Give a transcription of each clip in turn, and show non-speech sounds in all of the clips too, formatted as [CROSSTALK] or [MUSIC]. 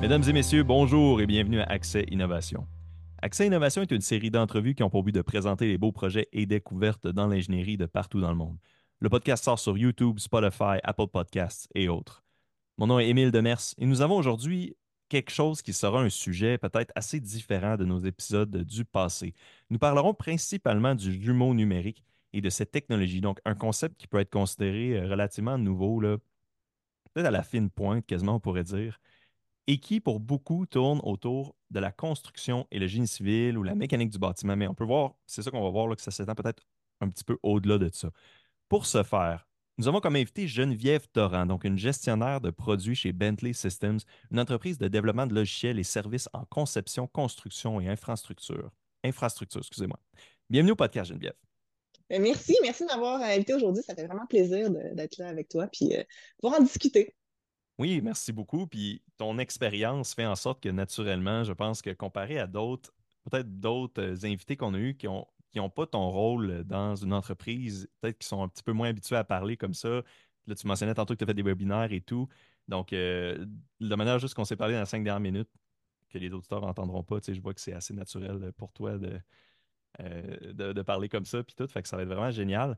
Mesdames et messieurs, bonjour et bienvenue à Accès Innovation. Accès Innovation est une série d'entrevues qui ont pour but de présenter les beaux projets et découvertes dans l'ingénierie de partout dans le monde. Le podcast sort sur YouTube, Spotify, Apple Podcasts et autres. Mon nom est Émile Demers et nous avons aujourd'hui quelque chose qui sera un sujet peut-être assez différent de nos épisodes du passé. Nous parlerons principalement du jumeau numérique et de cette technologie, donc un concept qui peut être considéré euh, relativement nouveau, peut-être à la fine pointe, quasiment on pourrait dire, et qui, pour beaucoup, tourne autour de la construction et le génie civil ou la mécanique du bâtiment. Mais on peut voir, c'est ça qu'on va voir, là, que ça s'étend peut-être un petit peu au-delà de ça. Pour ce faire, nous avons comme invité Geneviève Torrent, donc une gestionnaire de produits chez Bentley Systems, une entreprise de développement de logiciels et services en conception, construction et infrastructure. Infrastructure, excusez-moi. Bienvenue au podcast, Geneviève. Ben, merci, merci de m'avoir invité aujourd'hui. Ça fait vraiment plaisir d'être là avec toi puis euh, pouvoir en discuter. Oui, merci beaucoup. Puis ton expérience fait en sorte que naturellement, je pense que comparé à d'autres, peut-être d'autres invités qu'on a eus qui ont qui n'ont pas ton rôle dans une entreprise, peut-être qui sont un petit peu moins habitués à parler comme ça. Là, tu mentionnais tantôt que tu as fait des webinaires et tout. Donc, euh, de manière juste qu'on s'est parlé dans les cinq dernières minutes, que les auditeurs n'entendront pas, je vois que c'est assez naturel pour toi de, euh, de, parler comme ça, puis tout. Fait que ça va être vraiment génial.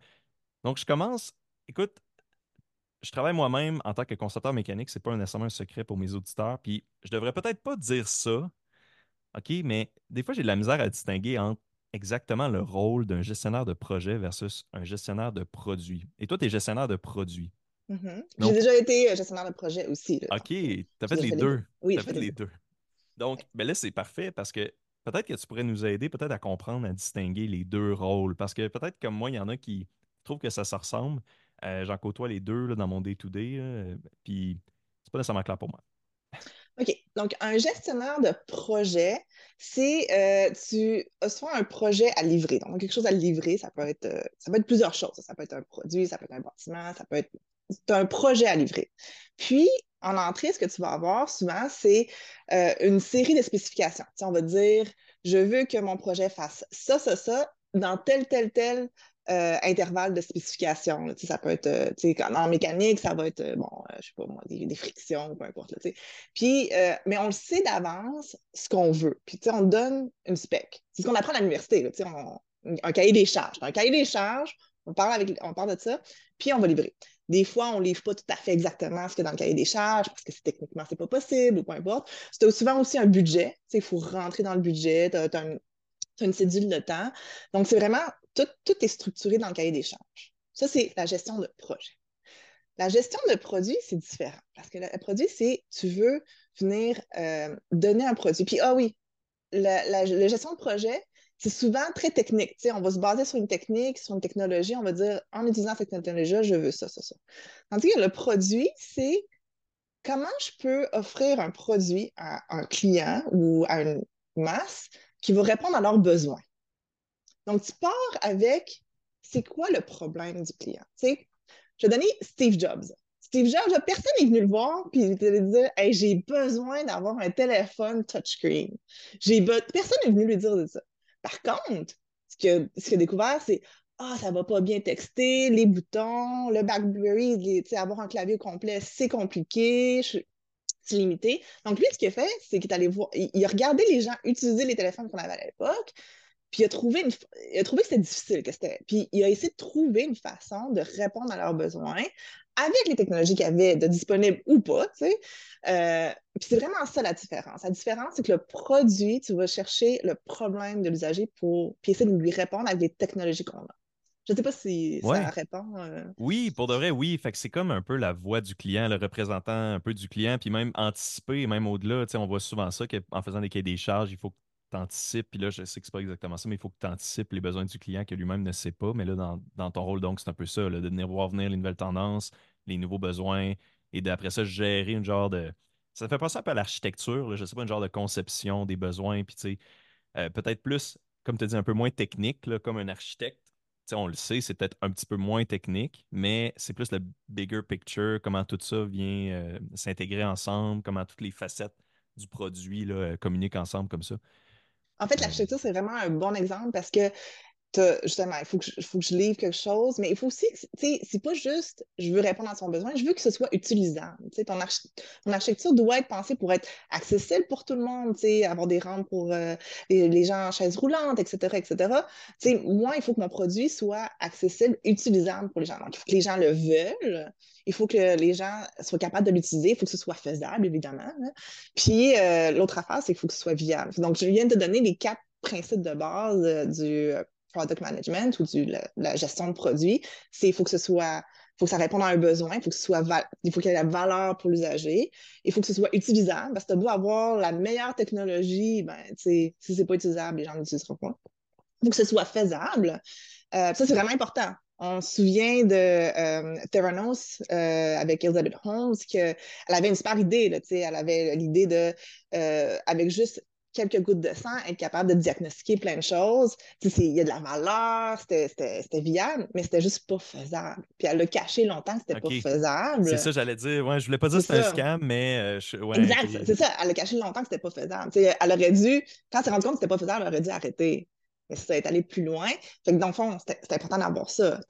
Donc, je commence. Écoute, je travaille moi-même en tant que concepteur mécanique, c'est pas nécessairement un secret pour mes auditeurs. Puis je devrais peut-être pas dire ça, OK, mais des fois, j'ai de la misère à distinguer entre exactement le rôle d'un gestionnaire de projet versus un gestionnaire de produit. Et toi, tu es gestionnaire de produit. Mm-hmm. J'ai déjà été euh, gestionnaire de projet aussi. OK, tu as fait les deux. Oui, as fait les deux. Donc, ben là, c'est parfait parce que peut-être que tu pourrais nous aider peut-être à comprendre, à distinguer les deux rôles. Parce que peut-être comme moi, il y en a qui trouvent que ça se ressemble. Euh, j'en côtoie les deux dans mon day-to-day, -day, puis c'est pas nécessairement clair pour moi. OK. Donc, un gestionnaire de projet, c'est euh, tu as soit un projet à livrer. Donc, quelque chose à livrer, ça peut être, euh, ça peut être plusieurs choses. Ça peut être un produit, ça peut être un bâtiment, ça peut être un projet à livrer. Puis, en entrée, ce que tu vas avoir souvent, c'est euh, une série de spécifications. on va dire, je veux que mon projet fasse ça, ça, ça, dans tel, tel, tel euh, intervalle de spécification. ça peut être, euh, en mécanique, ça va être, euh, bon, je sais pas moi, des, frictions, peu importe. Puis, mais on le sait d'avance ce qu'on veut. Puis, on donne une spec. C'est ce qu'on apprend à l'université, un cahier des charges. Un cahier des charges, on parle, avec, on parle de ça, puis on va livrer. Des fois, on ne livre pas tout à fait exactement ce qu'il y a dans le cahier des charges parce que techniquement, ce n'est pas possible ou peu importe. C'est souvent aussi un budget. Il faut rentrer dans le budget, tu as, une cédule de temps. Donc, c'est vraiment tout, est structuré dans le cahier des charges. Ça, c'est la gestion de projet. La gestion de produit, c'est différent. Parce que le produit, c'est tu veux venir euh, donner un produit. Puis, ah oui, la, gestion de projet, c'est souvent très technique. on va se baser sur une technique, sur une technologie. On va dire, en utilisant cette technologie, je veux ça, ça, ça. Tandis que le produit, c'est comment je peux offrir un produit à un client ou à une masse qui va répondre à leurs besoins. Donc, tu pars avec c'est quoi le problème du client? sais, je vais donner Steve Jobs. Steve Jobs, personne n'est venu le voir puis il te dire hey, j'ai besoin d'avoir un téléphone touchscreen. Personne n'est venu lui dire de ça. Par contre, ce qu'il a, découvert, c'est Ah, ça va pas bien texter, les boutons, le BlackBerry, avoir un clavier complet, c'est compliqué, c'est limité. Donc, lui, ce qu'il a fait, c'est qu'il est allé voir, il a regardé les gens utiliser les téléphones qu'on avait à l'époque, puis il a trouvé, une, il a trouvé que c'était difficile, que c'était. Puis il a essayé de trouver une façon de répondre à leurs besoins avec les technologies qu'il y avait de disponibles ou pas, tu sais. Euh, puis c'est vraiment ça la différence. La différence, c'est que le produit, tu vas chercher le problème de l'usager pour puis essayer de lui répondre avec les technologies qu'on a. Je ne sais pas si ça répond. Euh. Oui, pour de vrai, oui. Fait que c'est comme un peu la voix du client, le représentant un peu du client, puis même anticiper, même au-delà. On voit souvent ça qu'en faisant des cahiers des charges, il faut t'anticipes, puis là, je sais que c'est pas exactement ça, mais il faut que tu anticipes les besoins du client que lui-même ne sait pas. Mais là, dans, ton rôle, donc, c'est un peu ça, de venir voir venir les nouvelles tendances, les nouveaux besoins, et d'après ça, gérer une genre de. Ça fait penser un peu à l'architecture, je sais pas, une genre de conception des besoins, puis tu sais, euh, peut-être plus, comme tu dis, un peu moins technique, là, comme un architecte. on le sait, c'est peut-être un petit peu moins technique, mais c'est plus le bigger picture, comment tout ça vient euh, s'intégrer ensemble, comment toutes les facettes du produit là, communiquent ensemble comme ça. En fait, l'architecture, c'est vraiment un bon exemple parce que justement, il faut que, je, faut que je livre quelque chose, mais il faut aussi, tu sais, c'est pas juste je veux répondre à son besoin, je veux que ce soit utilisable. Tu sais, ton, architecture doit être pensée pour être accessible pour tout le monde, tu sais, avoir des rampes pour euh, les, gens en chaise roulante, etc., etc. Tu sais, moi, il faut que mon produit soit accessible, utilisable pour les gens. Donc, il faut que les gens le veulent, il faut que les gens soient capables de l'utiliser, il faut que ce soit faisable, évidemment. Puis, euh, l'autre affaire, c'est qu'il faut que ce soit viable. Donc, je viens de donner les quatre principes de base euh, du product management ou de la, gestion de produits, c'est il faut que ce soit faut que ça réponde à un besoin, faut que ce soit il faut qu'il y ait la valeur pour l'usager, il faut que ce soit utilisable, parce que tu beau avoir la meilleure technologie, ben, si c'est pas utilisable, les gens l'utiliseront pas. Il faut que ce soit faisable. Euh, ça, c'est vraiment important. On se souvient de euh, Theranos euh, avec Elizabeth Holmes, qu'elle avait une super idée. Là, elle avait l'idée de, avec juste quelques gouttes de sang, être capable de diagnostiquer plein de choses. Il y a de la valeur, c'était viable, mais c'était juste pas faisable. Puis elle l'a caché longtemps que c'était pas faisable. C'est ça, j'allais dire. Ouais, je voulais pas dire que c'était un scam, mais. Euh, ouais, exact, c'est ça. Elle a caché longtemps que c'était pas faisable. elle aurait dû, quand elle s'est rendue compte que c'était pas faisable, elle aurait dû arrêter mais ça est allé plus loin. Fait que dans le fond, c'est important d'avoir ça.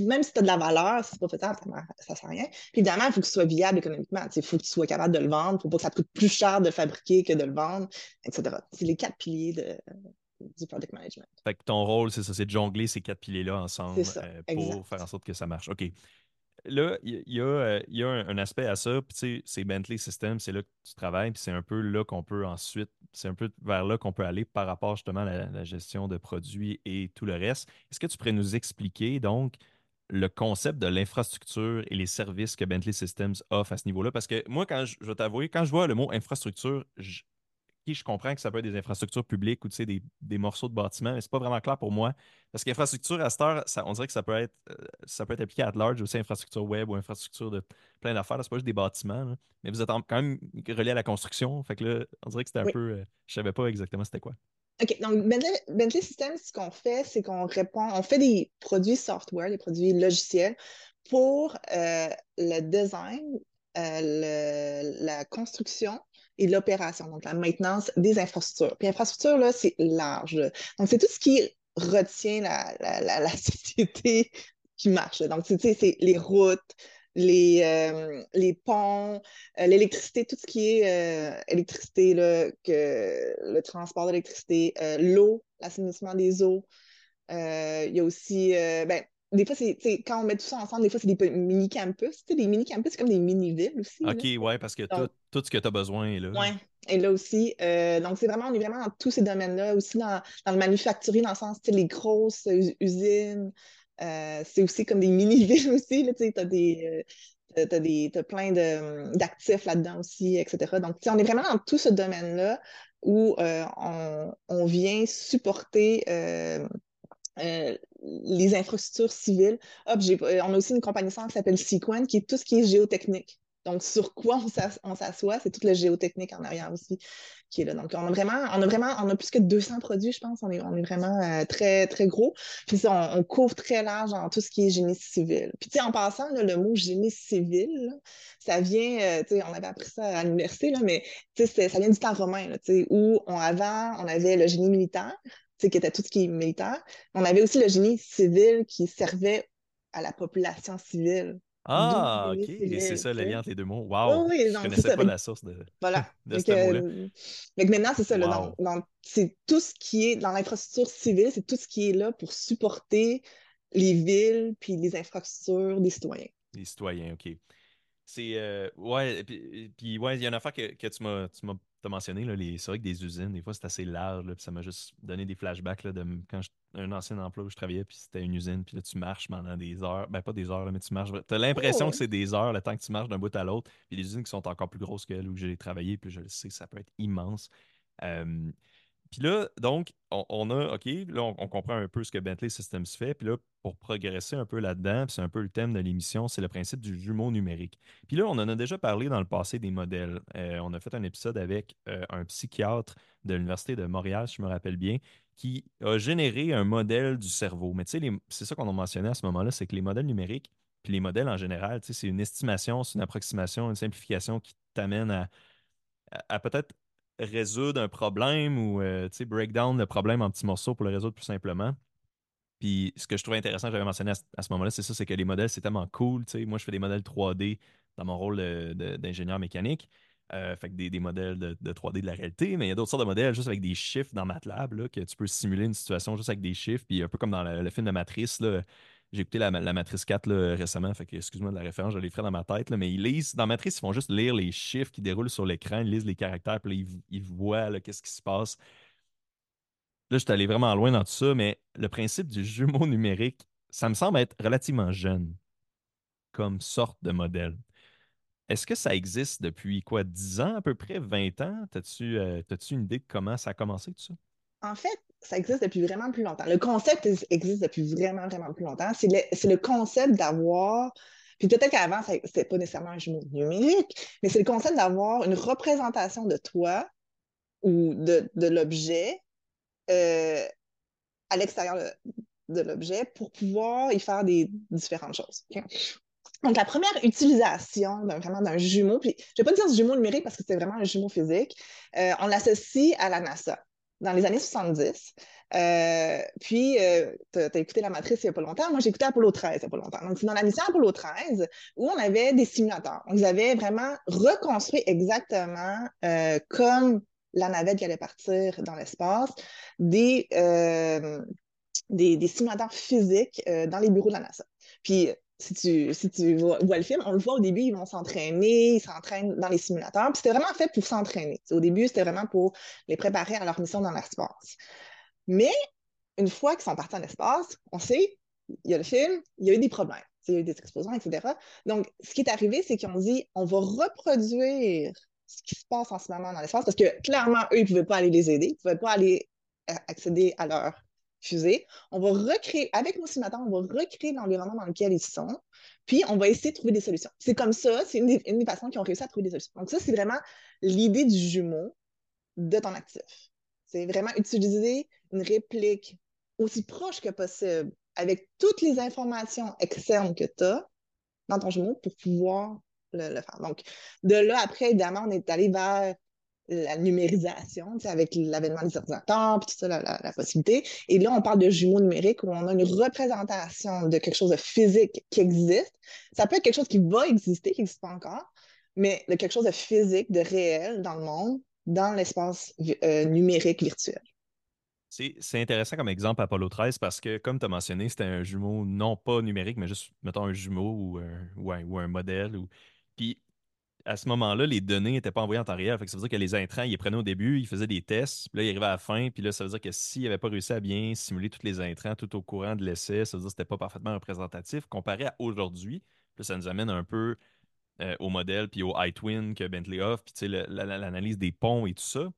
Même si tu as de la valeur, si c'est pas faisable, ça ne sert à rien. Puis évidemment, il faut que ce soit viable économiquement. Il faut que tu sois capable de le vendre. Il ne faut pas que ça te coûte plus cher de fabriquer que de le vendre, etc. C'est les quatre piliers de, du product management. Fait que ton rôle, c'est ça, c'est de jongler ces quatre piliers-là ensemble euh, pour faire en sorte que ça marche. OK là, il y, a, un, aspect à ça. Puis, c'est Bentley Systems, c'est là que tu travailles. Puis, c'est un peu là qu'on peut ensuite, c'est un peu vers là qu'on peut aller par rapport justement à la, gestion de produits et tout le reste. Est-ce que tu pourrais nous expliquer donc le concept de l'infrastructure et les services que Bentley Systems offre à ce niveau-là? Parce que moi, quand je, je vais t'avouer, quand je vois le mot infrastructure, je, je comprends que ça peut être des infrastructures publiques ou des, des morceaux de bâtiments, mais ce n'est pas vraiment clair pour moi. Parce qu'infrastructure à cette heure, on dirait que ça peut être euh, ça peut être appliqué à large aussi, infrastructure web ou infrastructure de plein d'affaires. Ce n'est pas juste des bâtiments. Mais vous êtes quand même relié à la construction. Fait que là, on dirait que c'était un peu. Euh, je ne savais pas exactement c'était quoi. OK. Donc, Bentley, Systems, ce qu'on fait, c'est qu'on répond, on fait des produits software, des produits logiciels pour euh, le design, la construction l'opération, donc la maintenance des infrastructures. Puis infrastructure, là, c'est large. Donc, c'est tout ce qui retient la, la, la, [LAUGHS] société qui marche. Donc, tu sais, c'est les routes, les, euh, les ponts, euh, l'électricité, tout ce qui est euh, électricité, là, que, le transport d'électricité, l'eau, l'assainissement des eaux. Il y a aussi, ben, des fois, c'est quand on met tout ça ensemble, des fois, c'est des mini-campus. Des mini-campus, c'est comme des mini-villes aussi. OK, ouais, parce que tout, ce que tu as besoin est là. Oui, et là aussi. Euh, donc, c'est vraiment, on est vraiment dans tous ces domaines-là, aussi dans, dans le manufacturier, dans le sens, les grosses usines. Euh, c'est aussi comme des mini-villes [LAUGHS] aussi. Tu as des. Euh, as, plein d'actifs là-dedans aussi, etc. Donc, on est vraiment dans tout ce domaine-là où on, on, vient supporter euh, les infrastructures civiles. Hop, euh, on a aussi une compagnie qui s'appelle Sequent, qui est tout ce qui est géotechnique. Donc, sur quoi on s'assoit, c'est toute le géotechnique en arrière aussi qui est là. Donc, on a vraiment, on a vraiment, on a plus que 200 produits, je pense. On est, vraiment euh, très, très gros. Puis on, couvre très large dans tout ce qui est génie civil. Puis, tu sais, en passant, le mot génie civil, ça vient, tu sais, on avait appris ça à l'université, mais tu sais, ça vient du temps romain, tu sais, où avant, on avait le génie militaire, qui était tout ce qui est militaire. On avait aussi le génie civil qui servait à la population civile. Ah, OK. Et c'est ça le lien entre les deux mots. Wow! Oui, je ne connaissais pas la source de, [LAUGHS] voilà. de ce mot-là. Maintenant, c'est ça. c'est tout ce qui est dans l'infrastructure civile, c'est tout ce qui est là pour supporter les villes puis les infrastructures des citoyens. Les citoyens, OK. C'est. Euh, ouais, puis, ouais, il y a une affaire que, que tu m'as tu as mentionné, c'est vrai que des usines, des fois, c'est assez large. Là, puis ça m'a juste donné des flashbacks là, de quand un ancien emploi où je travaillais, puis c'était une usine, puis là, tu marches pendant des heures. Ben, pas des heures, mais tu marches. Tu as l'impression que c'est des heures le temps que tu marches d'un bout à l'autre. Puis des usines qui sont encore plus grosses que où j'ai travaillé, puis je le sais, ça peut être immense. Puis là, donc, on, a, OK, là, on, comprend un peu ce que Bentley Systems fait. Puis là, pour progresser un peu là-dedans, c'est un peu le thème de l'émission, c'est le principe du jumeau numérique. Puis là, on en a déjà parlé dans le passé des modèles. Euh, on a fait un épisode avec euh, un psychiatre de l'Université de Montréal, si je me rappelle bien, qui a généré un modèle du cerveau. Mais tu sais, c'est ça qu'on a mentionné à ce moment-là, c'est que les modèles numériques, puis les modèles en général, c'est une estimation, c'est une approximation, une simplification qui t'amène à peut-être résoudre un problème ou euh, break down le problème en petits morceaux pour le résoudre plus simplement. Puis ce que je trouvais intéressant, j'avais mentionné à, ce moment-là, c'est ça, c'est que les modèles, c'est tellement cool. Moi, je fais des modèles 3D dans mon rôle d'ingénieur mécanique. Euh, fait que des, modèles de, 3D de la réalité, mais il y a d'autres sortes de modèles juste avec des chiffres dans MATLAB, là, que tu peux simuler une situation juste avec des chiffres. Puis un peu comme dans le, film de Matrice, j'ai écouté la, Matrice 4 récemment, fait que excuse-moi de la référence, je l'ai fait dans ma tête, mais ils lisent, dans Matrice, ils font juste lire les chiffres qui déroulent sur l'écran, ils lisent les caractères, puis là, ils, voient qu'est-ce qui se passe. Là, je suis allé vraiment loin dans tout ça, mais le principe du jumeau numérique, ça me semble être relativement jeune comme sorte de modèle. Est-ce que ça existe depuis quoi, 10 ans à peu près, 20 ans? Euh, une idée de comment ça a commencé tout ça? En fait, ça existe depuis vraiment plus longtemps. Le concept existe depuis vraiment, vraiment plus longtemps. C'est le, concept d'avoir, puis peut-être qu'avant, ce n'était pas nécessairement un jumeau numérique, mais c'est le concept d'avoir une représentation de toi ou de, l'objet euh, à l'extérieur de, l'objet pour pouvoir y faire des différentes choses. Donc, la première utilisation vraiment d'un jumeau, puis je ne vais pas dire jumeau numérique parce que c'est vraiment un jumeau physique, euh, on l'associe à la NASA dans les années 70. Euh, puis, euh, tu as, écouté la matrice il n'y a pas longtemps. Moi, j'ai écouté Apollo 13 il n'y a pas longtemps. Donc, c'est dans la mission Apollo 13 où on avait des simulateurs. On avaient vraiment reconstruit exactement comme la navette qui allait partir dans l'espace, des, des, des, simulateurs physiques dans les bureaux de la NASA. Puis, si tu, vois, le film, on le voit au début, ils vont s'entraîner, ils s'entraînent dans les simulateurs. Puis c'était vraiment fait pour s'entraîner. Au début, c'était vraiment pour les préparer à leur mission dans l'espace. Mais une fois qu'ils sont partis en espace, on sait, il y a le film, il y a eu des problèmes. Il y a eu des explosions, etc. Donc, ce qui est arrivé, c'est qu'ils ont dit on va reproduire ce qui se passe en ce moment dans l'espace parce que clairement, eux, ils ne pouvaient pas aller les aider, ils ne pouvaient pas aller euh, accéder à leur fusée. On va recréer, avec nos simulateurs, on va recréer l'environnement dans lequel ils sont, puis on va essayer de trouver des solutions. C'est comme ça, c'est une, des façons qui ont réussi à trouver des solutions. Donc ça, c'est vraiment l'idée du jumeau de ton actif. C'est vraiment utiliser une réplique aussi proche que possible avec toutes les informations externes que tu as dans ton jumeau pour pouvoir le, faire. Donc, de là, après, évidemment, on est allé vers la numérisation, avec l'avènement des ordinateurs, puis tout ça, la, possibilité. Et là, on parle de jumeaux numériques où on a une représentation de quelque chose de physique qui existe. Ça peut être quelque chose qui va exister, qui n'existe pas encore, mais de quelque chose de physique, de réel dans le monde, dans l'espace euh, numérique virtuel. C'est intéressant comme exemple Apollo 13 parce que, comme tu as mentionné, c'était un jumeau non pas numérique, mais juste, mettons, un jumeau ou un, ou un, modèle. Ou... Puis à ce moment-là, les données n'étaient pas envoyées en temps réel. ça veut dire que les intrants, ils les prenaient au début, ils faisaient des tests, puis là, ils arrivaient à la fin, puis là, ça veut dire que s'ils n'avaient pas réussi à bien simuler tous les intrants tout au courant de l'essai, ça veut dire que c'était pas parfaitement représentatif. Comparé à aujourd'hui, ça nous amène un peu euh, au modèle, puis au iTwin que Bentley offre, puis l'analyse des ponts et tout ça,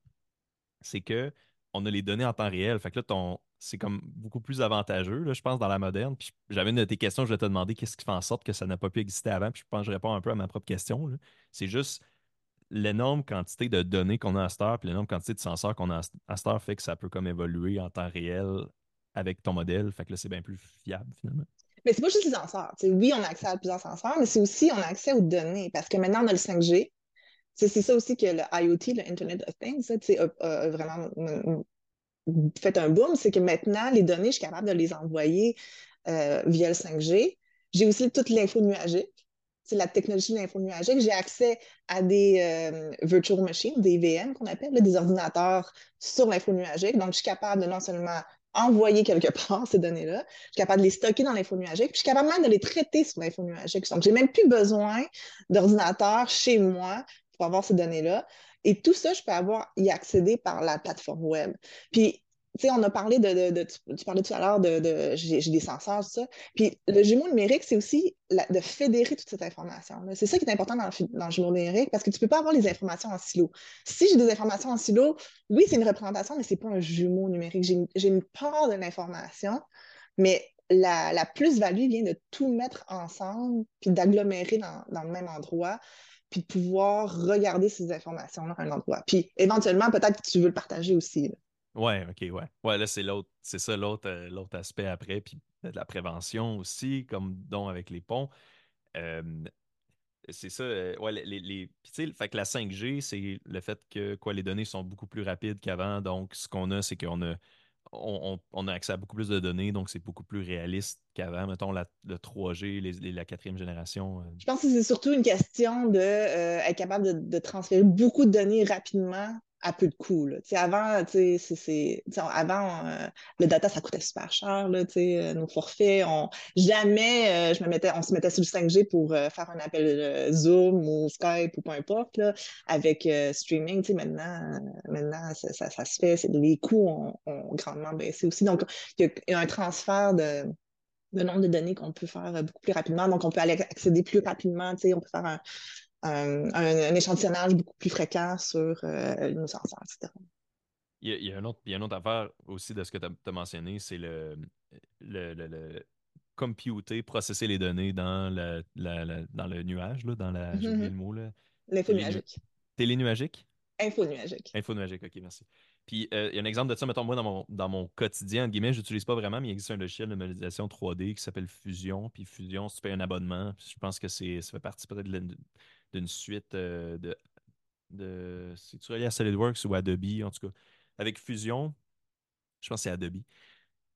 c'est que on a les données en temps réel. Fait que là, ton, c'est comme beaucoup plus avantageux, je pense, dans la moderne. Puis j'avais une de tes questions, je vais te demander qu'est-ce qui fait en sorte que ça n'a pas pu exister avant. Puis je pense que je réponds un peu à ma propre question. C'est juste l'énorme quantité de données qu'on a à cette puis l'énorme quantité de senseurs qu'on a à cette fait que ça peut comme évoluer en temps réel avec ton modèle. Fait que là, c'est bien plus fiable finalement. Mais c'est pas juste les senseurs. oui, on a accès à plusieurs senseurs, mais c'est aussi on a accès aux données parce que maintenant on a le 5G. C'est ça aussi que le IoT, le Internet of Things, a, vraiment fait un boom, c'est que maintenant, les données, je suis capable de les envoyer euh, via le 5G. J'ai aussi toute l'info nuagique. C'est la technologie de l'info nuagique. J'ai accès à des euh, virtual machines, des VM qu'on appelle, des ordinateurs sur l'info nuagique. Donc, je suis capable de non seulement envoyer quelque [LAUGHS] part ces données-là, je suis capable de les stocker dans l'info nuagique, puis je suis capable même de les traiter sur l'info nuagique. Donc, j'ai même plus besoin d'ordinateur chez moi pour avoir ces données-là. Et tout ça, je peux avoir y accéder par la plateforme web. Puis, tu sais, on a parlé de, tu, parlais tout à l'heure de, j'ai des senseurs, tout ça. Puis le jumeau numérique, c'est aussi de fédérer toute cette information. C'est ça qui est important dans le, jumeau numérique parce que tu ne peux pas avoir les informations en silo. Si j'ai des informations en silo, oui, c'est une représentation, mais ce n'est pas un jumeau numérique. J'ai une part de l'information, mais la, plus-value vient de tout mettre ensemble puis d'agglomérer dans, le même endroit puis de pouvoir regarder ces informations-là à un endroit. Puis éventuellement, peut-être que tu veux le partager aussi. Ouais, ok, ouais. Ouais, là, c'est l'autre, c'est ça l'autre, euh, l'autre aspect après, puis de la prévention aussi, comme dont avec les ponts. c'est ça, euh, ouais, les, les, tu sais, fait que la 5G, c'est le fait que quoi, les données sont beaucoup plus rapides qu'avant. Donc, ce qu'on a, c'est qu'on a on, a accès à beaucoup plus de données, donc c'est beaucoup plus réaliste qu'avant. Mettons le 3G, la quatrième génération. Euh. Je pense que c'est surtout une question de, être capable de, transférer beaucoup de données rapidement à peu de coûts. Avant, c'est, avant euh, le data, ça coûtait super cher. Là, euh, nos forfaits, on, jamais euh, je me mettais, on se mettait sur le 5G pour faire un appel Zoom ou Skype ou peu importe. Là, avec streaming, maintenant, maintenant ça, ça, se fait. Les coûts ont, grandement baissé aussi. Donc, il y, a un transfert de, de nombre de données qu'on peut faire beaucoup plus rapidement. Donc, on peut aller accéder plus rapidement. On peut faire un, un, échantillonnage beaucoup plus fréquent sur euh, nos senseurs, etc. Il y, a, un autre, il y a une autre affaire aussi de ce que tu as, mentionné, c'est le, le, le, computer, processer les données dans, la, dans le nuage, là, dans la. J'ai oublié le mot. L'info-nuagique. Télénuagique? Info-nuagique. Info-nuagique, ok, merci. Puis euh, il y a un exemple de ça, mettons, moi, dans mon, dans mon quotidien, entre guillemets, je n'utilise pas vraiment, mais il existe un logiciel de modélisation 3D qui s'appelle Fusion. Puis Fusion, si tu payes un abonnement, je pense que ça fait partie peut-être de, d'une suite euh, de. de C'est-tu relié à SolidWorks ou Adobe, en tout cas? Avec Fusion, je pense que c'est Adobe.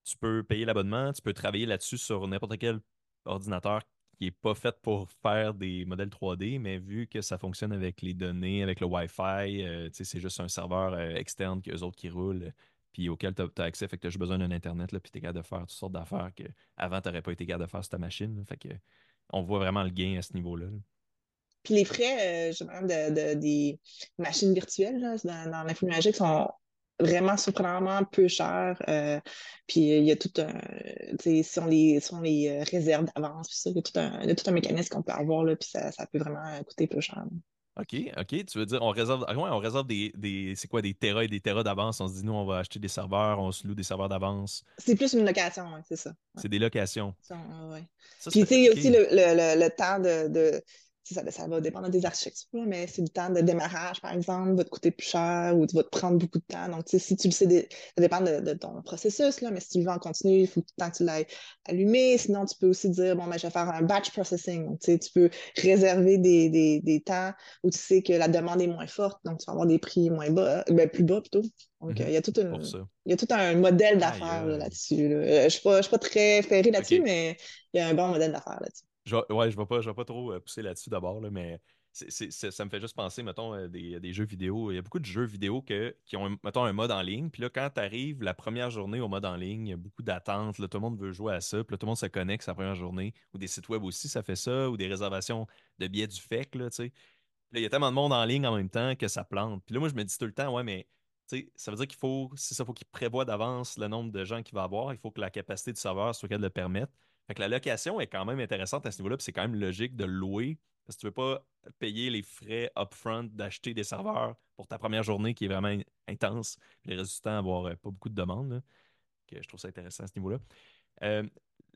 Tu peux payer l'abonnement, tu peux travailler là-dessus sur n'importe quel ordinateur qui n'est pas fait pour faire des modèles 3D, mais vu que ça fonctionne avec les données, avec le Wi-Fi, euh, c'est juste un serveur euh, externe qu'eux autres qui roulent, puis auquel tu as, accès, fait que tu as juste besoin d'un Internet, puis tu es capable de faire toutes sortes d'affaires qu'avant, tu n'aurais pas été capable de faire sur ta machine. fait que on voit vraiment le gain à ce niveau-là. là puis les frais, je de, de, des machines virtuelles là, dans, dans l'infonuagique sont vraiment surprenamment peu chers. Euh, puis il y a tout un. Si on les, si on les euh, réserve d'avance, il y, a tout un, tout un mécanisme qu'on peut avoir, là, puis ça, ça, peut vraiment coûter peu cher. OK, OK. Tu veux dire, on réserve, ah on réserve des, des c'est quoi, des terras et des terras d'avance? On se dit, nous, on va acheter des serveurs, on se loue des serveurs d'avance. C'est plus une location, c'est ça. C'est des locations. ouais. Puis, tu sais, il y a aussi le, le, le, temps de, de ça, va dépendre des architectures, mais c'est le temps de démarrage, par exemple, va te coûter plus cher ou va te prendre beaucoup de temps. Donc, si tu le sais, ça dépend de, ton processus, là, mais si tu le veux en continu, il faut tout le temps que tu l'aies allumé. Sinon, tu peux aussi dire, bon, ben, je vais faire un batch processing. Donc, tu peux réserver des, des, des, temps où tu sais que la demande est moins forte, donc tu vas avoir des prix moins bas, ben, plus bas plutôt. Donc, mm-hmm. il, y a tout il y a tout un modèle d'affaires là-dessus. Là je ne suis, pas, très ferré là-dessus, mais il y a un bon modèle d'affaires là-dessus. Je, ouais, je vais, pas, pas trop euh, pousser là-dessus d'abord, mais ça me fait juste penser, mettons, euh, des, des, jeux vidéo. Il y a beaucoup de jeux vidéo qui ont, mettons, un mode en ligne. Puis là, quand tu arrives la première journée au mode en ligne, il y a beaucoup d'attentes. Tout le monde veut jouer à ça. Puis là, tout le monde se connecte sa première journée. Ou des sites web aussi, ça fait ça. Ou des réservations de billets du FEC, là, tu. Là, il y a tellement de monde en ligne en même temps que ça plante. Puis là, moi, je me dis tout le temps, ouais, mais ça veut dire qu'il faut, c'est ça, faut qu'il prévoit d'avance le nombre de gens qu'il va avoir. Il faut que la capacité du serveur soit qu'elle le permette. Fait que la location est quand même intéressante à ce niveau-là, puis c'est quand même logique de louer. Parce que tu ne veux pas payer les frais upfront d'acheter des serveurs pour ta première journée qui est vraiment intense, puis les résultats avoir euh, pas beaucoup de demandes. que je trouve ça intéressant à ce niveau-là. Euh,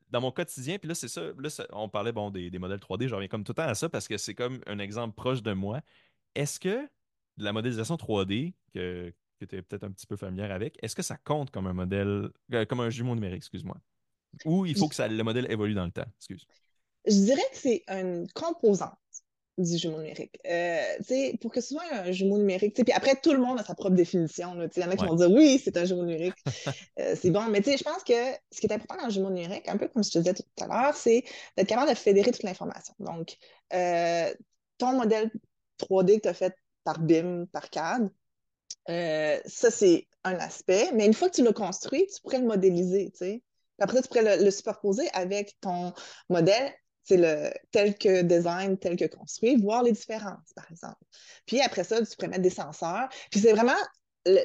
dans mon quotidien, puis là, c'est ça, là, on parlait bon, des, modèles 3D, je reviens comme tout le temps à ça parce que c'est comme un exemple proche de moi. Est-ce que la modélisation 3D, que, que tu es peut-être un petit peu familière avec, est-ce que ça compte comme un modèle, euh, comme un jumeau numérique, excuse-moi? Ou il faut que ça, le modèle évolue dans le temps? Excuse. Je dirais que c'est une composante du jumeau numérique. Euh, pour que ce soit un jumeau numérique, puis après, tout le monde a sa propre définition. Il y en a qui vont dire oui, c'est un jumeau numérique. [LAUGHS] Euh, c'est bon, mais je pense que ce qui est important dans le jumeau numérique, un peu comme je te disais tout à l'heure, c'est d'être capable de fédérer toute l'information. Donc, euh, ton modèle 3D que tu as fait par BIM, par CAD, ça, c'est un aspect. Mais une fois que tu l'as construit, tu pourrais le modéliser. sais après, tu pourrais le, superposer avec ton modèle c'est le tel que design, tel que construit, voir les différences, par exemple. Puis après ça, tu pourrais mettre des senseurs. Puis c'est vraiment,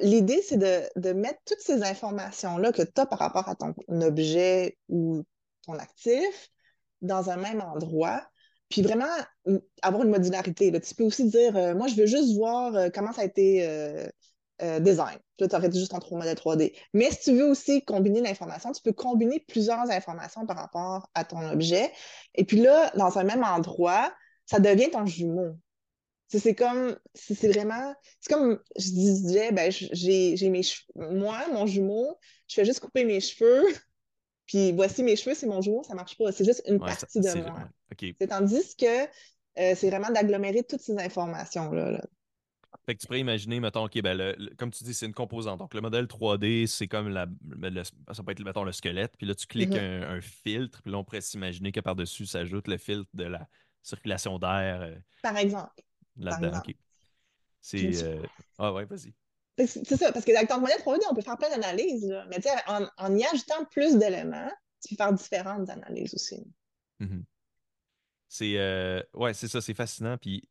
l'idée, c'est de, mettre toutes ces informations-là que tu as par rapport à ton objet ou ton actif dans un même endroit. Puis vraiment avoir une modularité. Tu peux aussi dire, euh, moi, je veux juste voir euh, comment ça a été euh, euh, design. Là, tu aurais juste en trois modèles 3D. Mais si tu veux aussi combiner l'information, tu peux combiner plusieurs informations par rapport à ton objet. Et puis là, dans un même endroit, ça devient ton jumeau. C'est comme, c'est vraiment, c'est comme je disais, ben, j'ai mes cheveux, moi, mon jumeau, je fais juste couper mes cheveux, [LAUGHS] puis voici mes cheveux, c'est mon jumeau, ça marche pas. C'est juste une partie de moi. C'est Tandis que euh, c'est vraiment d'agglomérer toutes ces informations-là. là Fait que tu pourrais imaginer, mettons, OK, ben le- comme tu dis, c'est une composante. Donc, le modèle 3D, c'est comme la, le- ça peut être, mettons, le squelette. Puis là, tu cliques Mhm. un, un filtre. Puis là, on pourrait s'imaginer que par-dessus s'ajoute le filtre de la circulation d'air euh, Par exemple. Là-dedans. OK. C'est. euh, Ah ouais, vas-y. C'est ça, parce que avec ton modèle 3D, on peut faire plein d'analyses, mais tu sais, en, en y ajoutant plus d'éléments, tu peux faire différentes analyses aussi. Mhm. C'est. euh, Ouais, c'est ça, c'est fascinant. Puis.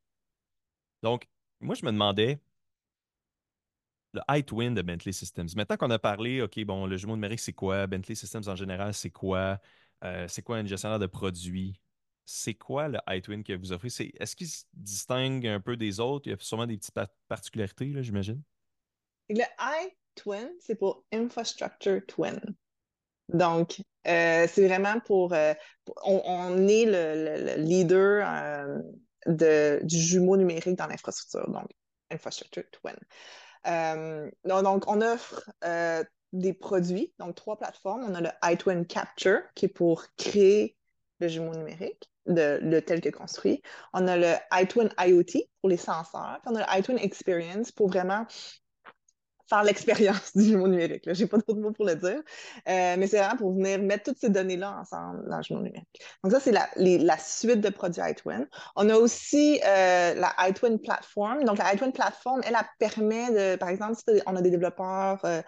Donc, moi, je me demandais. Le iTwin de Bentley Systems. Maintenant qu'on a parlé, OK, bon, le jumeau numérique, c'est quoi? Bentley Systems en général, c'est quoi? Euh, c'est quoi un gestionnaire de produits? C'est quoi le iTwin que vous offrez? Est-ce qu'il se distingue un peu des autres? Il y a sûrement des petites par- particularités, là, j'imagine. Le iTwin, c'est pour Infrastructure Twin. Donc, euh, c'est vraiment pour, euh, on, est le, le- le leader du jumeau numérique dans l'infrastructure, donc Infrastructure Twin. Euh, donc, donc, on offre euh, des produits, donc trois plateformes. On a le iTwin Capture, qui est pour créer le jumeau numérique, de, le tel que construit. On a le iTwin IoT pour les senseurs. Puis on a le iTwin Experience pour vraiment faire l'expérience [LAUGHS] du jumeau numérique. Je n'ai pas d'autres mots pour le dire. Euh, mais c'est vraiment pour venir mettre toutes ces données-là ensemble dans le jumeau numérique. Donc ça, c'est la, suite de produits iTwin. On a aussi euh, la iTwin Platform. Donc la iTwin Platform, elle, elle permet de, par exemple, si on a des développeurs euh,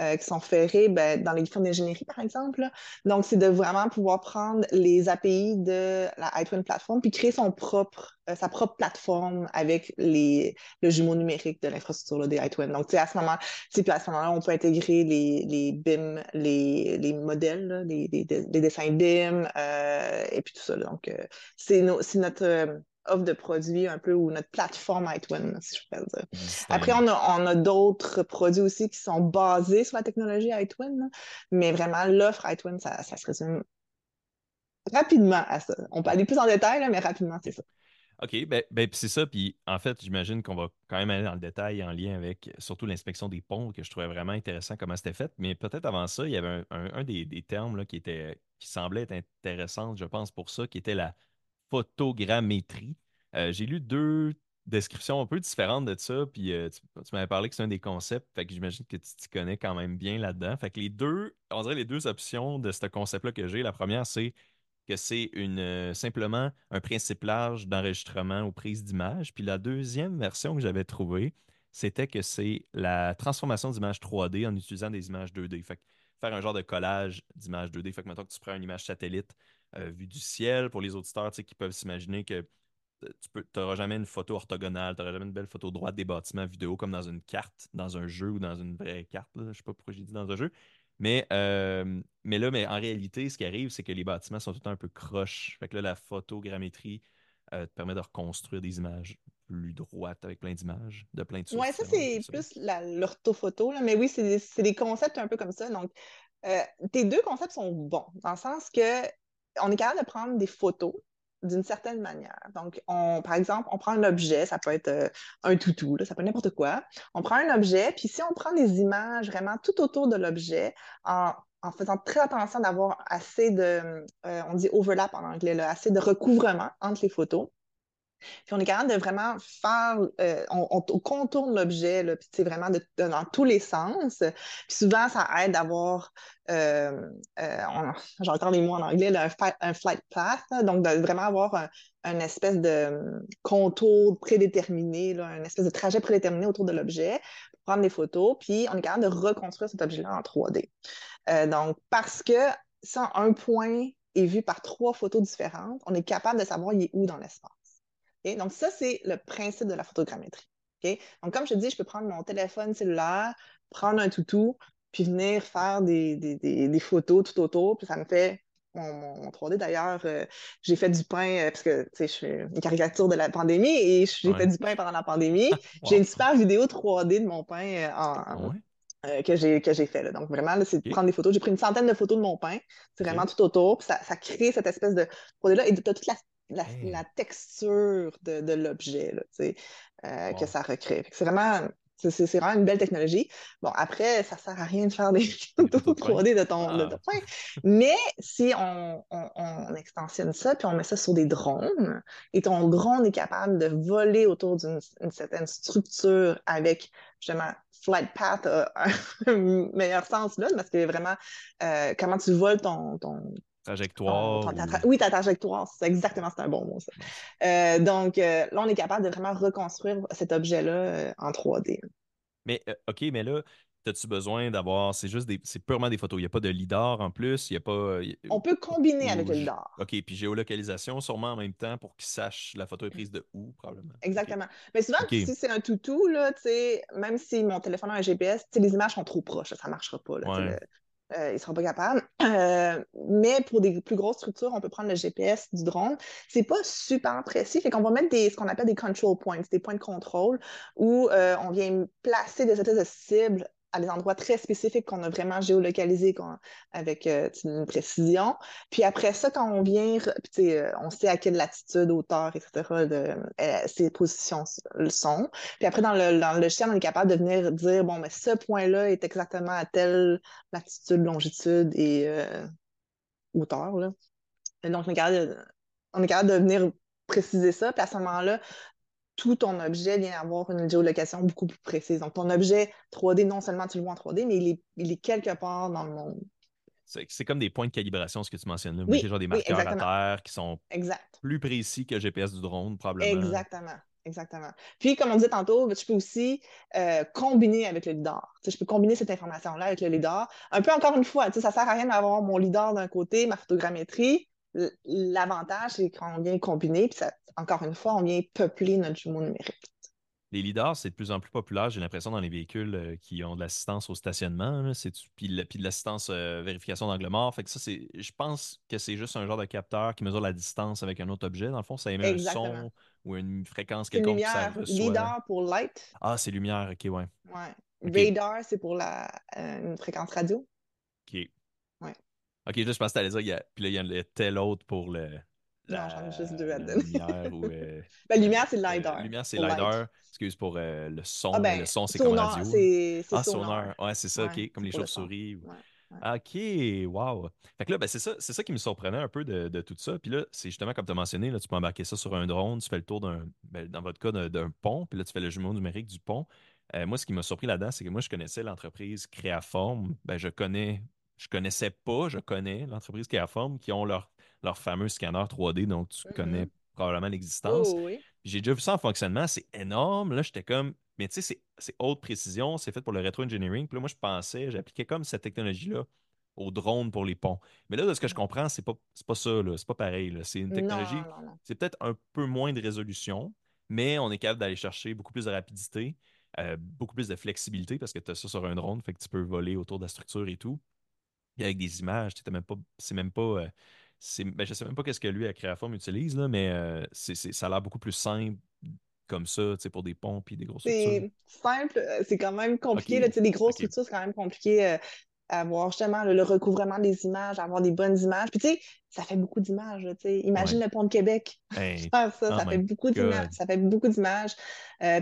euh, qui sont ferrés ben, dans les firmes d'ingénierie, par exemple. Donc c'est de vraiment pouvoir prendre les API de la iTwin Platform puis créer son propre, euh, sa propre plateforme avec les, le jumeau numérique de l'infrastructure des iTwin. Donc, à ce moment, puis à ce moment-là, on peut intégrer les, les BIM, les, les modèles, là, les, les- dessins BIM, euh, et puis tout ça. là. Donc, euh, c'est no- notre euh, offre de produits un peu, ou notre plateforme iTwin, si je peux dire. Après, on a, on a d'autres produits aussi qui sont basés sur la technologie iTwin, mais vraiment, l'offre iTwin, ça, ça se résume rapidement à ça. On peut aller plus en détail, là, mais rapidement, c'est ça. OK, ben, ben, puis c'est ça. Puis en fait, j'imagine qu'on va quand même aller dans le détail en lien avec surtout l'inspection des ponts, que je trouvais vraiment intéressant comment c'était fait. Mais peut-être avant ça, il y avait un, un- un des, des termes là, qui était qui semblait être intéressant, je pense, pour ça, qui était la photogrammétrie. Euh, j'ai lu deux descriptions un peu différentes de ça, puis euh, tu, m'avais parlé que c'est un des concepts, fait que j'imagine que tu t'y connais quand même bien là-dedans. Fait que les deux, on dirait les deux options de ce concept-là que j'ai. La première, c'est que c'est euh, simplement un principe large d'enregistrement aux prises d'images. Puis la deuxième version que j'avais trouvée, c'était que c'est la transformation d'images 3D en utilisant des images 2D. Fait que faire un genre de collage d'images 2D. Fait que maintenant que tu prends une image satellite euh, vue du ciel, pour les auditeurs tu sais, qui peuvent s'imaginer que euh, tu n'auras jamais une photo orthogonale, tu n'auras jamais une belle photo droite des bâtiments vidéo comme dans une carte, dans un jeu ou dans une vraie carte. là. Je ne sais pas pourquoi j'ai dit dans un jeu. Mais, euh, mais là, mais en réalité, ce qui arrive, c'est que les bâtiments sont tout le temps un peu croches. Fait que là, la photogrammétrie euh, te permet de reconstruire des images plus droites avec plein d'images, de plein de sources Ouais, ça, c'est plus l'orthophoto. Mais oui, c'est des, concepts un peu comme ça. Donc, euh, tes deux concepts sont bons, dans le sens que on est capable de prendre des photos d'une certaine manière. Donc, on, par exemple, on prend un objet, ça peut être euh, un toutou, là, ça peut être n'importe quoi. On prend un objet, puis si on prend des images vraiment tout autour de l'objet, en, faisant très attention d'avoir assez de, euh, on dit overlap en anglais, là, assez de recouvrement entre les photos. Puis on est capable de vraiment faire, euh, on, on- on contourne l'objet, puis c'est vraiment dans tous les sens. Puis souvent, ça aide d'avoir, euh, euh, encore les mots en anglais, un, flight path, donc de vraiment avoir un, espèce de euh, contour prédéterminé, là, un espèce de trajet prédéterminé autour de l'objet, pour prendre des photos, puis on est capable de reconstruire cet objet-là en 3D. Euh, donc, parce que ça, un point est vu par trois photos différentes, on est capable de savoir il est où dans l'espace. Donc, ça, c'est le principe de la photogrammétrie. Donc, comme je te dis, je peux prendre mon téléphone cellulaire, prendre un toutou, puis venir faire des, des- des- des photos tout autour, puis ça me fait mon, mon- mon 3D. D'ailleurs, euh, j'ai fait du pain, euh, parce que je suis une caricature de la pandémie, et j'ai Ouais. fait du pain pendant la pandémie. [LAUGHS] Wow. J'ai une super vidéo 3D de mon pain euh, en, ouais? que j'ai fait. là. Donc, vraiment, là, c'est de prendre des photos. J'ai pris une centaine de photos de mon pain. C'est vraiment tout autour. Puis ça, ça crée cette espèce de 3D-là. Et tu as toute la, la, Hey. la texture de, de l'objet là, tu sais, euh, Wow. que ça recrée. C'est vraiment C'est vraiment une belle technologie. Bon, après, ça sert à rien de faire des [LAUGHS] photos 3D de ton, de Ah. ton point. Mais si on, on, on extensionne ça, puis on met ça sur des drones, et ton drone est capable de voler autour d'une une certaine structure avec, justement, flight path a [LAUGHS] un meilleur sens là, parce que vraiment, euh, comment tu voles ton, ton, Trajectoire. ou- tra- oui, ta trajectoire, c'est exactement, c'est un bon mot, ça. Euh, donc, euh, là, on est capable de vraiment reconstruire cet objet-là euh, en 3D. Mais OK, mais là, as-tu besoin d'avoir. C'est juste des. C'est purement des photos. Il n'y a pas de lidar en plus. Il n'y a pas. y- On peut combiner ou- avec le lidar. OK, puis géolocalisation sûrement en même temps pour qu'ils sachent la photo est prise de où, probablement. Exactement. Mais souvent, si c'est un toutou, là, tu sais, même si mon téléphone a un GPS, les images sont trop proches, ça ne marchera pas. Là, Ouais. Euh, il ne sera pas capable. Euh, mais pour des plus grosses structures, on peut prendre le GPS du drone. C'est pas super précis, fait qu'on va mettre des, ce qu'on appelle des control points, des points de contrôle, où euh, on vient placer des espèces de cibles à des endroits très spécifiques qu'on a vraiment géolocalisés avec euh, une précision. Puis après ça, quand on vient, euh, on sait à quelle latitude, hauteur, etc., euh, ces positions le sont. Puis après, dans le, dans logiciel, on est capable de venir dire, bon, mais ce point-là est exactement à telle latitude, longitude et hauteur. Là. Donc, on est capable de venir préciser ça. Puis à ce moment-là, tout ton objet vient avoir une géolocation beaucoup plus précise. Donc, ton objet 3D, non seulement tu le vois en 3D, mais il est, il est quelque part dans le monde. C'est comme des points de calibration, ce que tu mentionnes là. Oui, Mettre genre des oui, marqueurs à exactement. terre qui sont Exact. plus précis que le GPS du drone, probablement. Exactement. Exactement. Puis, comme on disait tantôt, je peux aussi euh, combiner avec le LIDAR. Je peux combiner cette information-là avec le LIDAR. Un peu encore une fois, ça ne sert à rien d'avoir mon LIDAR d'un côté, ma photogrammétrie. L'avantage, c'est qu'on vient combiner, puis ça, encore une fois, on vient peupler notre jumeau numérique. Les lidars, c'est de plus en plus populaire, j'ai l'impression, dans les véhicules euh, qui ont de l'assistance au stationnement. C'est puis, de l'assistance euh, vérification d'angle mort. Fait que ça, c'est. Je pense que c'est juste un genre de capteur qui mesure la distance avec un autre objet. Dans le fond, ça émet un son ou une fréquence quelconque. ça lumière. reçoit- LIDAR pour light. Ah, c'est lumière, ok, ouais. Ouais. Radar, c'est pour la, euh, une fréquence radio. Ok. Ok, là, je pense que t'allais dire, il y a... puis là, il y en a tel autre pour le. Non, j'en ai juste deux à donner. lumière ou. euh, [LAUGHS] Ben, lumière, c'est euh, LIDAR. lumière, c'est light. LIDAR. Excuse pour euh, le son. Ah, ben, le son, c'est comme radio. c'est c'est Ah, sonar. Ouais, c'est ça, Ouais, ok. Comme les le chauves-souris. ou- Ouais, ouais. Ok, wow. Fait que là, ben, c'est ça, c'est ça qui me surprenait un peu de, de tout ça. Puis là, c'est justement comme tu as mentionné, là, tu peux embarquer ça sur un drone, tu fais le tour d'un, ben, dans votre cas, d'un, d'un pont, puis là, tu fais le jumeau numérique du pont. Euh, moi, ce qui m'a surpris là-dedans, c'est que moi, je connaissais l'entreprise Créaform. Ben, je connais, je connaissais pas, je connais l'entreprise Créaform qui ont leur, leur fameux scanner 3D, donc tu Mhm. connais probablement l'existence. Oh, oui. J'ai déjà vu ça en fonctionnement, c'est énorme. Là, j'étais comme, mais tu sais, c'est- haute précision, c'est fait pour le rétro-engineering. Puis là, moi, je pensais, j'appliquais comme cette technologie-là au drone pour les ponts. Mais là, de ce que je comprends, c'est pas, pas ça. C'est pas pareil. C'est une technologie, c'est peut-être un peu moins de résolution, mais on est capable d'aller chercher beaucoup plus de rapidité, euh, beaucoup plus de flexibilité parce que tu as ça sur un drone, fait que tu peux voler autour de la structure et tout. Puis avec des images, t'as même pas, c'est même pas. euh, c'est, ben, je sais même pas qu'est-ce que lui à Créaform utilise, là, mais euh, c'est, c'est- ça a l'air beaucoup plus simple comme ça, tu sais, pour des ponts et des grosses structures. C'est simple, euh, c'est quand même compliqué. Ok, Là, tu sais, les grosses ok. structures, c'est quand même compliqué euh, à avoir justement le, le recouvrement des images, avoir des bonnes images. Puis tu sais, ça fait beaucoup d'images. Imagine le pont de Québec. [LAUGHS] Hey, ça, oh ça my fait beaucoup d'images. Ça fait beaucoup d'images.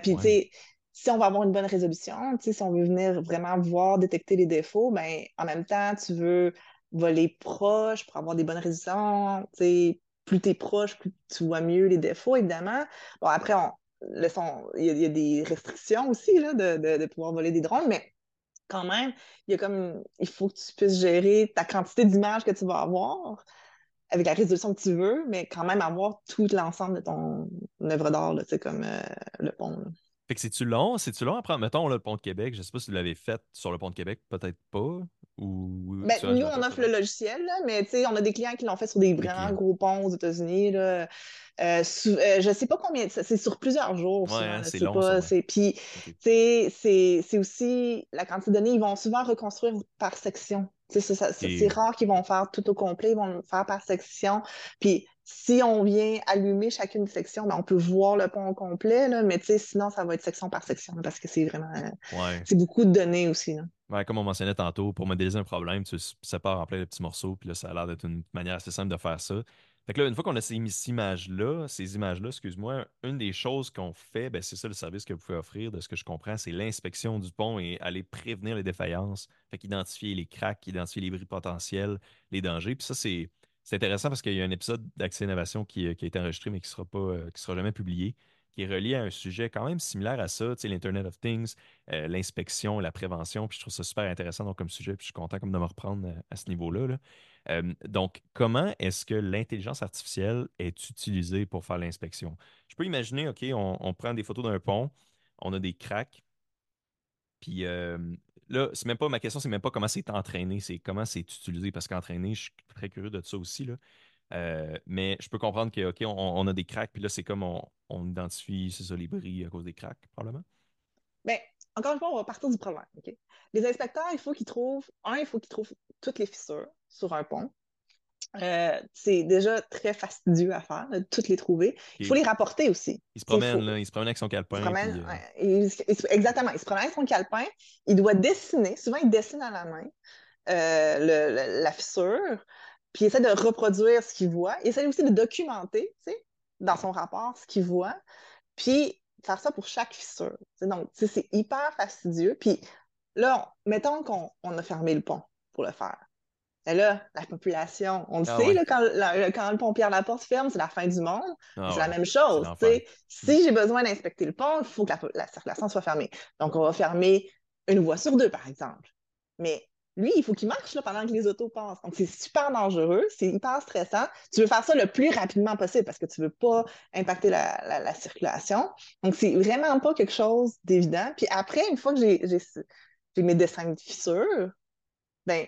Puis tu sais, si on va avoir une bonne résolution, si on veut venir vraiment voir, détecter les défauts, ben en même temps, tu veux voler proche pour avoir des bonnes résolutions. Plus tu es proche, plus tu vois mieux les défauts, évidemment. Bon, après, il y, a, des restrictions aussi là, de, de- pouvoir voler des drones, mais quand même, il y a comme il faut que tu puisses gérer ta quantité d'images que tu vas avoir avec la résolution que tu veux, mais quand même avoir tout l'ensemble de ton œuvre d'art, comme euh, le pont. là. Fait que c'est-tu long? C'est-tu long à prendre? Mettons, là, le pont de Québec, je sais pas si vous l'avez fait sur le pont de Québec, peut-être pas. Ou Ben, nous, on offre le logiciel, là, mais on a des clients qui l'ont fait sur des vraiment clients. gros ponts aux États-Unis. Euh, euh, je sais pas combien, c'est sur plusieurs jours. Ouais, hein, c'est long, pas- Puis, c'est c'est aussi la quantité de données, ils vont souvent reconstruire par section. C'est rare qu'ils vont faire tout au complet, ils vont le faire par section. Puis, si on vient allumer chacune des sections, ben, on peut voir le pont au complet, là, mais sinon, ça va être section par section parce que c'est vraiment. Ouais. C'est beaucoup de données aussi. Là. Ouais, comme on mentionnait tantôt, pour modéliser un problème, tu sépares en plein de petits morceaux, puis là, ça a l'air d'être une manière assez simple de faire ça. Fait que là, une fois qu'on a ces images-là, ces images-là, excuse-moi, une des choses qu'on fait, ben, c'est ça le service que vous pouvez offrir, de ce que je comprends, c'est l'inspection du pont et aller prévenir les défaillances. Fait qu'identifier les cracks, identifier les bris potentiels, les dangers. Puis ça, c'est, intéressant parce qu'il y a un épisode d'Accès Innovation qui, a été enregistré, mais qui ne sera, euh, sera jamais publié, qui est relié à un sujet quand même similaire à ça, l'Internet of Things, euh, l'inspection, la prévention. Puis je trouve ça super intéressant comme sujet, puis je suis content comme de me reprendre euh, à ce niveau-là. Là. Euh, donc, comment est-ce que l'intelligence artificielle est utilisée pour faire l'inspection? Je peux imaginer, OK, on, prend des photos d'un pont, on a des cracks, puis euh, là, c'est même pas ma question, c'est même pas comment c'est entraîné, c'est comment c'est utilisé, parce qu'entraîner, je suis très curieux de ça aussi, là. Euh, mais je peux comprendre que, OK, on, a des cracks, puis là, c'est comme on, identifie, c'est ça, les bris à cause des cracks, probablement. Bien, encore une fois, on va partir du problème. Les inspecteurs, il faut qu'ils trouvent, un, il faut qu'ils trouvent toutes les fissures sur un pont. Euh, c'est déjà très fastidieux à faire, de toutes les trouver. Il faut les rapporter aussi. Il se promène, là, il se promène avec son calepin. Euh, exactement, il se promène avec son calepin. Il doit dessiner, souvent il dessine à la main euh, la fissure, puis il essaie de reproduire ce qu'il voit. Il essaie aussi de documenter, dans son rapport, ce qu'il voit. Puis faire ça pour chaque fissure. Donc, c'est hyper fastidieux. Puis là, mettons qu'on a fermé le pont pour le faire. Et là, la population, on le ah sait, quand, quand, le pont Pierre-Laporte ferme, c'est la fin du monde. Ah c'est la même chose. Si j'ai besoin d'inspecter le pont, il faut que la, circulation soit fermée. Donc, on va fermer une voie sur deux, par exemple. Mais lui, il faut qu'il marche là, pendant que les autos passent. Donc, c'est super dangereux, c'est hyper stressant. Tu veux faire ça le plus rapidement possible parce que tu ne veux pas impacter la, circulation. Donc, c'est vraiment pas quelque chose d'évident. Puis après, une fois que j'ai mes dessins de fissures, ben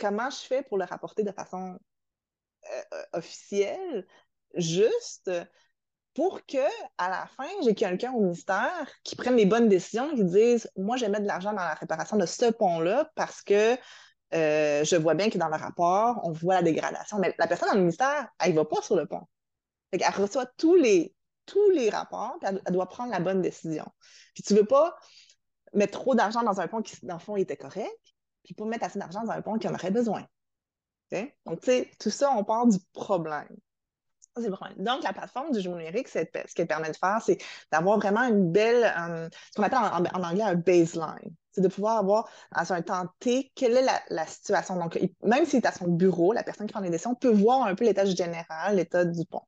comment je fais pour le rapporter de façon euh, euh, officielle, juste pour que à la fin, j'ai quelqu'un au ministère qui prenne les bonnes décisions, qui dise Moi, je vais mettre de l'argent dans la réparation de ce pont-là parce que euh, je vois bien que dans le rapport, on voit la dégradation. Mais la personne dans le ministère, elle ne va pas sur le pont. elle reçoit tous les, tous les rapports, puis elle, doit prendre la bonne décision. Puis tu ne veux pas mettre trop d'argent dans un pont qui, dans le fond, était correct, puis pas mettre assez d'argent dans un pont qui en aurait besoin. Donc, tu sais, tout ça, on part du problème. Donc, la plateforme du jeu numérique, ce qu'elle permet de faire, c'est d'avoir vraiment une belle, euh, ce qu'on appelle en, anglais un baseline. C'est de pouvoir avoir, à un temps T, quelle est la, situation. Donc, même s'il est à son bureau, la personne qui prend les décisions peut voir un peu l'état général, l'état du pont.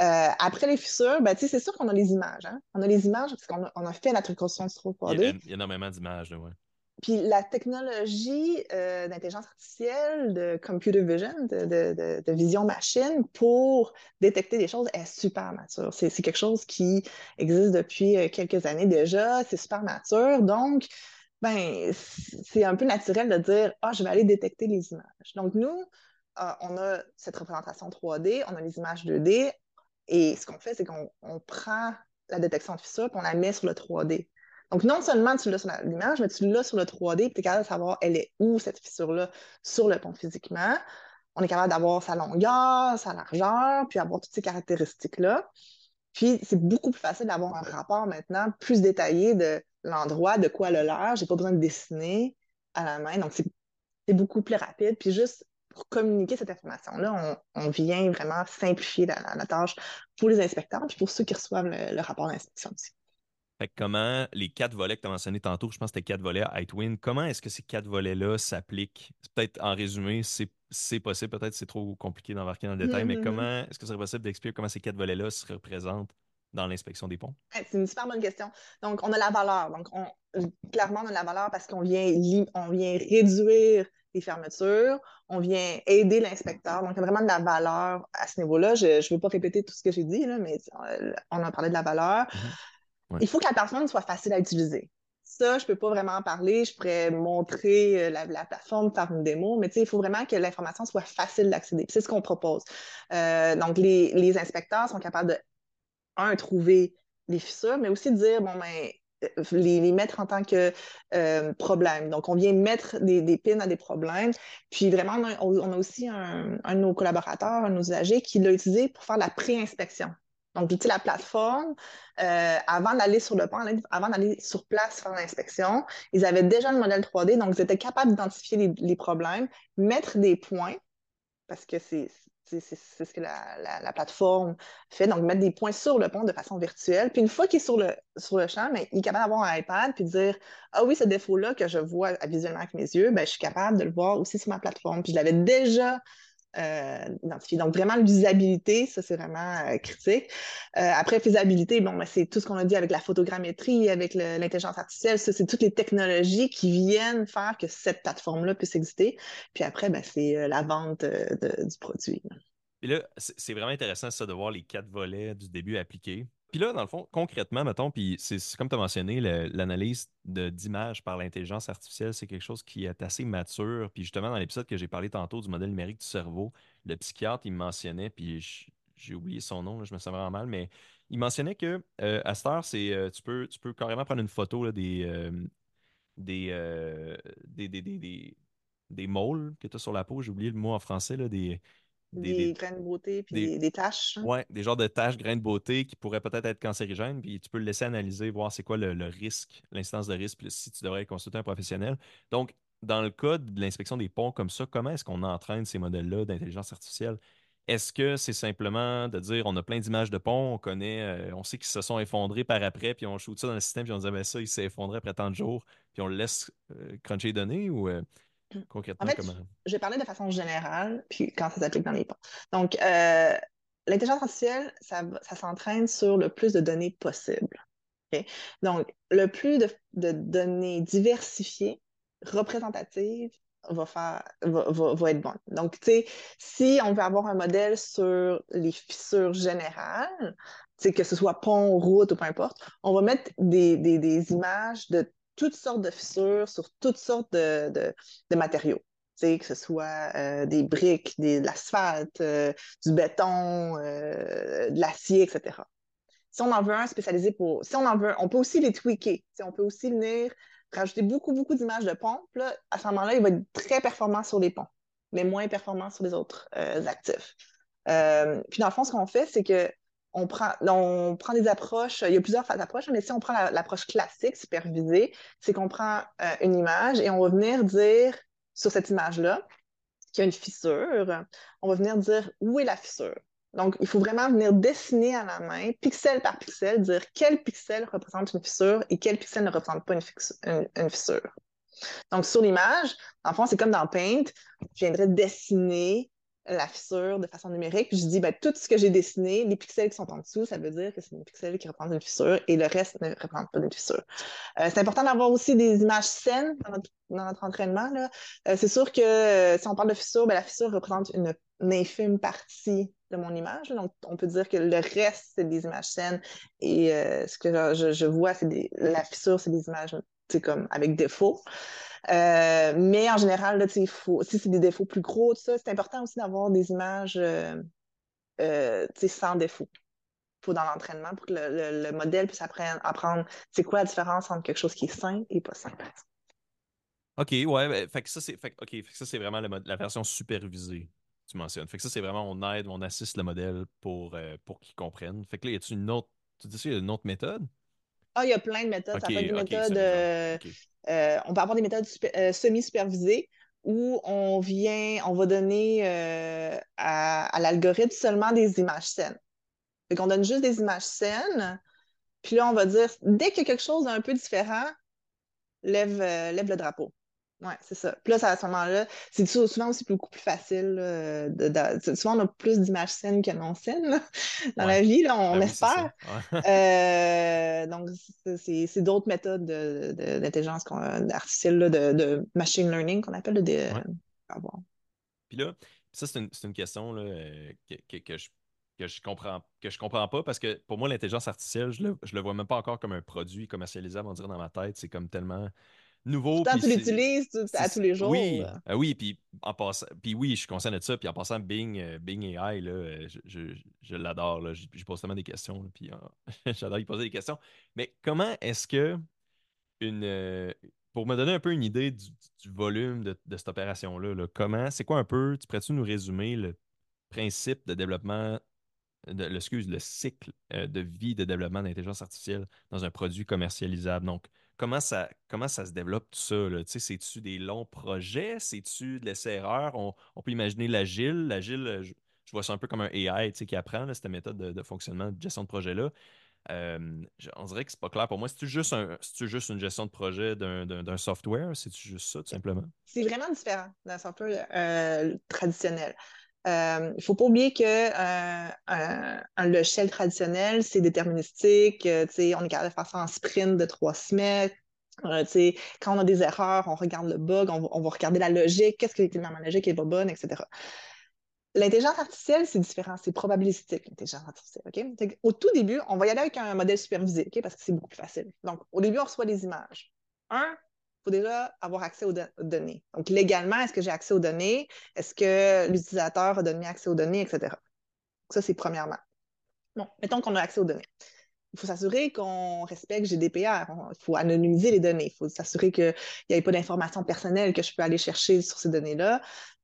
Euh, après les fissures, ben, c'est sûr qu'on a les images. Hein. On a les images parce qu'on a, a, fait la reconstruction 3D. Il y a énormément d'images, oui. Puis la technologie euh, d'intelligence artificielle, de computer vision, de, vision machine pour détecter des choses est super mature. C'est quelque chose qui existe depuis euh, quelques années déjà, c'est super mature. Donc, ben, c'est un peu naturel de dire Ah, je vais aller détecter les images. Donc, nous, euh, on a cette représentation 3D, on a les images 2D, et ce qu'on fait, c'est qu'on prend la détection de fissures et on la met sur le 3D. Donc, non seulement tu l'as sur l'image, mais tu l'as sur le 3D, et tu es capable de savoir elle est où, cette fissure-là, sur le pont physiquement. On est capable d'avoir sa longueur, sa largeur, puis avoir toutes ces caractéristiques-là. Puis, c'est beaucoup plus facile d'avoir un rapport maintenant plus détaillé de l'endroit, de quoi le l'air. Je n'ai pas besoin de dessiner à la main. Donc, c'est beaucoup plus rapide. Puis, juste pour communiquer cette information-là, on, vient vraiment simplifier la, tâche pour les inspecteurs, puis pour ceux qui reçoivent le rapport d'inspection aussi comment les quatre volets que tu as mentionnés tantôt, je pense que c'était quatre volets à Ightwin, comment est-ce que ces quatre volets-là s'appliquent? Peut-être en résumé, c'est possible, peut-être c'est trop compliqué d'embarquer dans le détail, mais mm-hmm. comment est-ce que ce serait possible d'expliquer comment ces quatre volets-là se représentent dans l'inspection des ponts? C'est une super bonne question. Donc, on a la valeur. Donc, clairement, on a la valeur parce qu'on vient, on vient réduire les fermetures, on vient aider l'inspecteur. Donc, il y a vraiment de la valeur à ce niveau-là. Je ne veux pas répéter tout ce que j'ai dit, mais euh, on a parlé de la valeur. Il faut que la plateforme soit facile à utiliser. Ça, je ne peux pas vraiment en parler. Je pourrais montrer euh, la, plateforme, faire une démo, mais il faut vraiment que l'information soit facile d'accéder. C'est ce qu'on propose. Euh, donc, les, inspecteurs sont capables de, un, trouver les fissures, mais aussi de dire, bon, ben, euh, les, mettre en tant que problème. Donc, on vient mettre des, des pins à des problèmes. Puis vraiment, on a, aussi un, un, de nos collaborateurs, un de nos usagers qui l'a utilisé pour faire la pré-inspection. Donc, j'utilise la plateforme. Euh, avant d'aller sur le pont, avant d'aller sur place faire l'inspection, ils avaient déjà le modèle 3D, donc ils étaient capables d'identifier les, problèmes, mettre des points, parce que c'est ce que la, plateforme fait. Donc, mettre des points sur le pont de façon virtuelle. Puis une fois qu'il est sur le, sur le champ, il est capable d'avoir un iPad puis de dire Ah oui, ce défaut-là que je vois visuellement avec mes yeux, ben, je suis capable de le voir aussi sur ma plateforme. Puis je l'avais déjà euh, Donc, vraiment, l'usabilité, ça, c'est vraiment euh, critique. Euh, après, faisabilité, bon, ben, c'est tout ce qu'on a dit avec la photogrammétrie, avec l'intelligence artificielle. Ça, c'est toutes les technologies qui viennent faire que cette plateforme-là puisse exister. Puis après, ben, c'est la vente du produit. Et là, c'est vraiment intéressant, ça, de voir les quatre volets du début appliqués. Puis là, dans le fond, concrètement, mettons, puis c'est comme tu as mentionné, l'analyse d'images par l'intelligence artificielle, c'est quelque chose qui est assez mature. Puis justement, dans l'épisode que j'ai parlé tantôt du modèle numérique du cerveau, le psychiatre, il mentionnait, puis j'ai oublié son nom, je me sens vraiment mal, mais il mentionnait que euh, à cette heure, c'est, euh, tu, peux, tu peux carrément prendre une photo là, des, euh, des, des, des, des, des, que tu as sur la peau, j'ai oublié le mot en français, là, des des, grains de beauté puis des, taches. Hein? Oui, des genres de taches, grains de beauté qui pourraient peut-être être cancérigènes, puis tu peux le laisser analyser, voir c'est quoi le, risque, l'instance de risque, puis si tu devrais consulter un professionnel. Donc, dans le cas de l'inspection des ponts comme ça, comment est-ce qu'on entraîne ces modèles-là d'intelligence artificielle? Est-ce que c'est simplement de dire on a plein d'images de ponts, on connaît, euh, on sait qu'ils se sont effondrés par après, puis on shoot ça dans le système, puis on dit ben ça, il s'est effondré après tant de jours, puis on le laisse euh, cruncher les données ou euh, Concrètement, en fait, Je vais parler de façon générale, puis quand ça s'applique dans les ponts. Donc, euh, l'intelligence artificielle, ça, s'entraîne sur le plus de données possible. Donc, le plus de, données diversifiées, représentatives, va, faire, va, être bon. Donc, tu sais, si on veut avoir un modèle sur les fissures générales, que ce soit pont, route ou peu importe, on va mettre des, des images de toutes sortes de fissures sur toutes sortes de, matériaux. Que ce soit euh, des briques, de l'asphalte, euh, du béton, euh, de l'acier, etc. Si on en veut un spécialisé pour. Si on en veut, on peut aussi les tweaker. on peut aussi venir rajouter beaucoup, beaucoup d'images de pompes. à ce moment-là, il va être très performant sur les ponts, mais moins performant sur les autres actifs. puis dans le fond, ce qu'on fait, c'est que on prend, des approches, il y a plusieurs approches, mais si on prend l'approche classique, supervisée, c'est qu'on prend euh, une image et on va venir dire sur cette image-là qu'il y a une fissure, on va venir dire où est la fissure. Donc, il faut vraiment venir dessiner à la main, pixel par pixel, dire quel pixel représente une fissure et quel pixel ne représente pas une, fissure. Donc, sur l'image, en fond, c'est comme dans Paint, je viendrais dessiner la fissure de façon numérique. Puis je dis, ben, tout ce que j'ai dessiné, les pixels qui sont en dessous, ça veut dire que c'est une pixel qui représente une fissure et le reste ne représente pas une fissure. Euh, c'est important d'avoir aussi des images saines dans notre, entraînement. Euh, c'est sûr que euh, si on parle de fissure, ben, la fissure représente une, infime partie de mon image. Donc, on peut dire que le reste, c'est des images saines et ce que je, vois, c'est la fissure, c'est des images comme avec défaut. Euh, mais en général, là, si c'est des défauts plus gros, c'est important aussi d'avoir des images euh, euh, sans défaut faut dans l'entraînement pour que le, modèle puisse apprendre, c'est quoi la différence entre quelque chose qui est sain et pas sain. OK, ouais. Ben, fait que ça, c'est fait, ça, c'est vraiment la version supervisée, tu mentionnes. Fait que ça, c'est vraiment on aide, on assiste le modèle pour, pour qu'il comprenne. Fait que là, y a-tu une autre. Tu dis y a une autre méthode? Ah, il y a plein de méthodes. ça peut être des méthodes. Euh, euh, on peut avoir des méthodes euh, semi-supervisées où on vient, on va donner à, l'algorithme seulement des images saines. Fait qu'on donne juste des images saines, puis là, on va dire, dès qu'il y a quelque chose d'un peu différent, lève, lève le drapeau. Oui, c'est ça. Puis là, à ce moment-là, c'est souvent aussi beaucoup plus facile. de, souvent, on a plus d'images saines que non saines dans la vie, là, on ben espère. Euh, donc, c'est d'autres méthodes d'intelligence artificielle, de, machine learning qu'on appelle. De, Puis là, ça, c'est une, une, question là, euh, que, que, je que je comprends que je comprends pas parce que pour moi l'intelligence artificielle je le, je le vois même pas encore comme un produit commercialisable on dirait dans ma tête c'est comme tellement nouveau. Quand tu l'utilises à tous les jours. Oui, euh, oui puis en passant, puis oui, je suis conscient de ça. Puis en passant, Bing, euh, Bing AI, là, euh, je, je, l'adore. Je, je, pose tellement des questions. puis [LAUGHS] j'adore y poser des questions. Mais comment est-ce que une pour me donner un peu une idée du, volume de, cette opération-là, comment, c'est quoi un peu, tu pourrais-tu nous résumer le principe de développement, de, excuse, le cycle de vie de développement d'intelligence artificielle dans un produit commercialisable? Donc, comment ça, comment ça se développe tout ça? C'est-tu des longs projets? C'est-tu de l'essai-erreur? On, peut imaginer l'agile. L'agile, je vois ça un peu comme un AI qui apprend cette méthode de, fonctionnement de gestion de projet-là. on dirait que c'est pas clair pour moi. C'est-tu juste, juste une gestion de projet d'un software? C'est-tu juste ça, tout simplement? C'est vraiment différent d'un software traditionnel. Il ne faut pas oublier qu'un un, logiciel traditionnel, c'est déterministique. on est capable de faire ça en sprint de trois semaines. Euh, quand on a des erreurs, on regarde le bug, on va, regarder la logique, qu'est-ce qui est la logique n'est pas bonne, etc. L'intelligence artificielle, c'est différent, c'est probabilistique, l'intelligence artificielle. Au tout début, on va y aller avec un modèle supervisé, parce que c'est beaucoup plus facile. Donc, au début, on reçoit des images. Un, faut déjà avoir accès aux, données. Donc, légalement, est-ce que j'ai accès aux données? Est-ce que l'utilisateur a donné accès aux données, etc. Ça, c'est premièrement. Bon, mettons qu'on a accès aux données il faut s'assurer qu'on respecte GDPR. Il faut anonymiser les données. Il faut s'assurer qu'il n'y ait pas d'informations personnelles que je peux aller chercher sur ces données-là.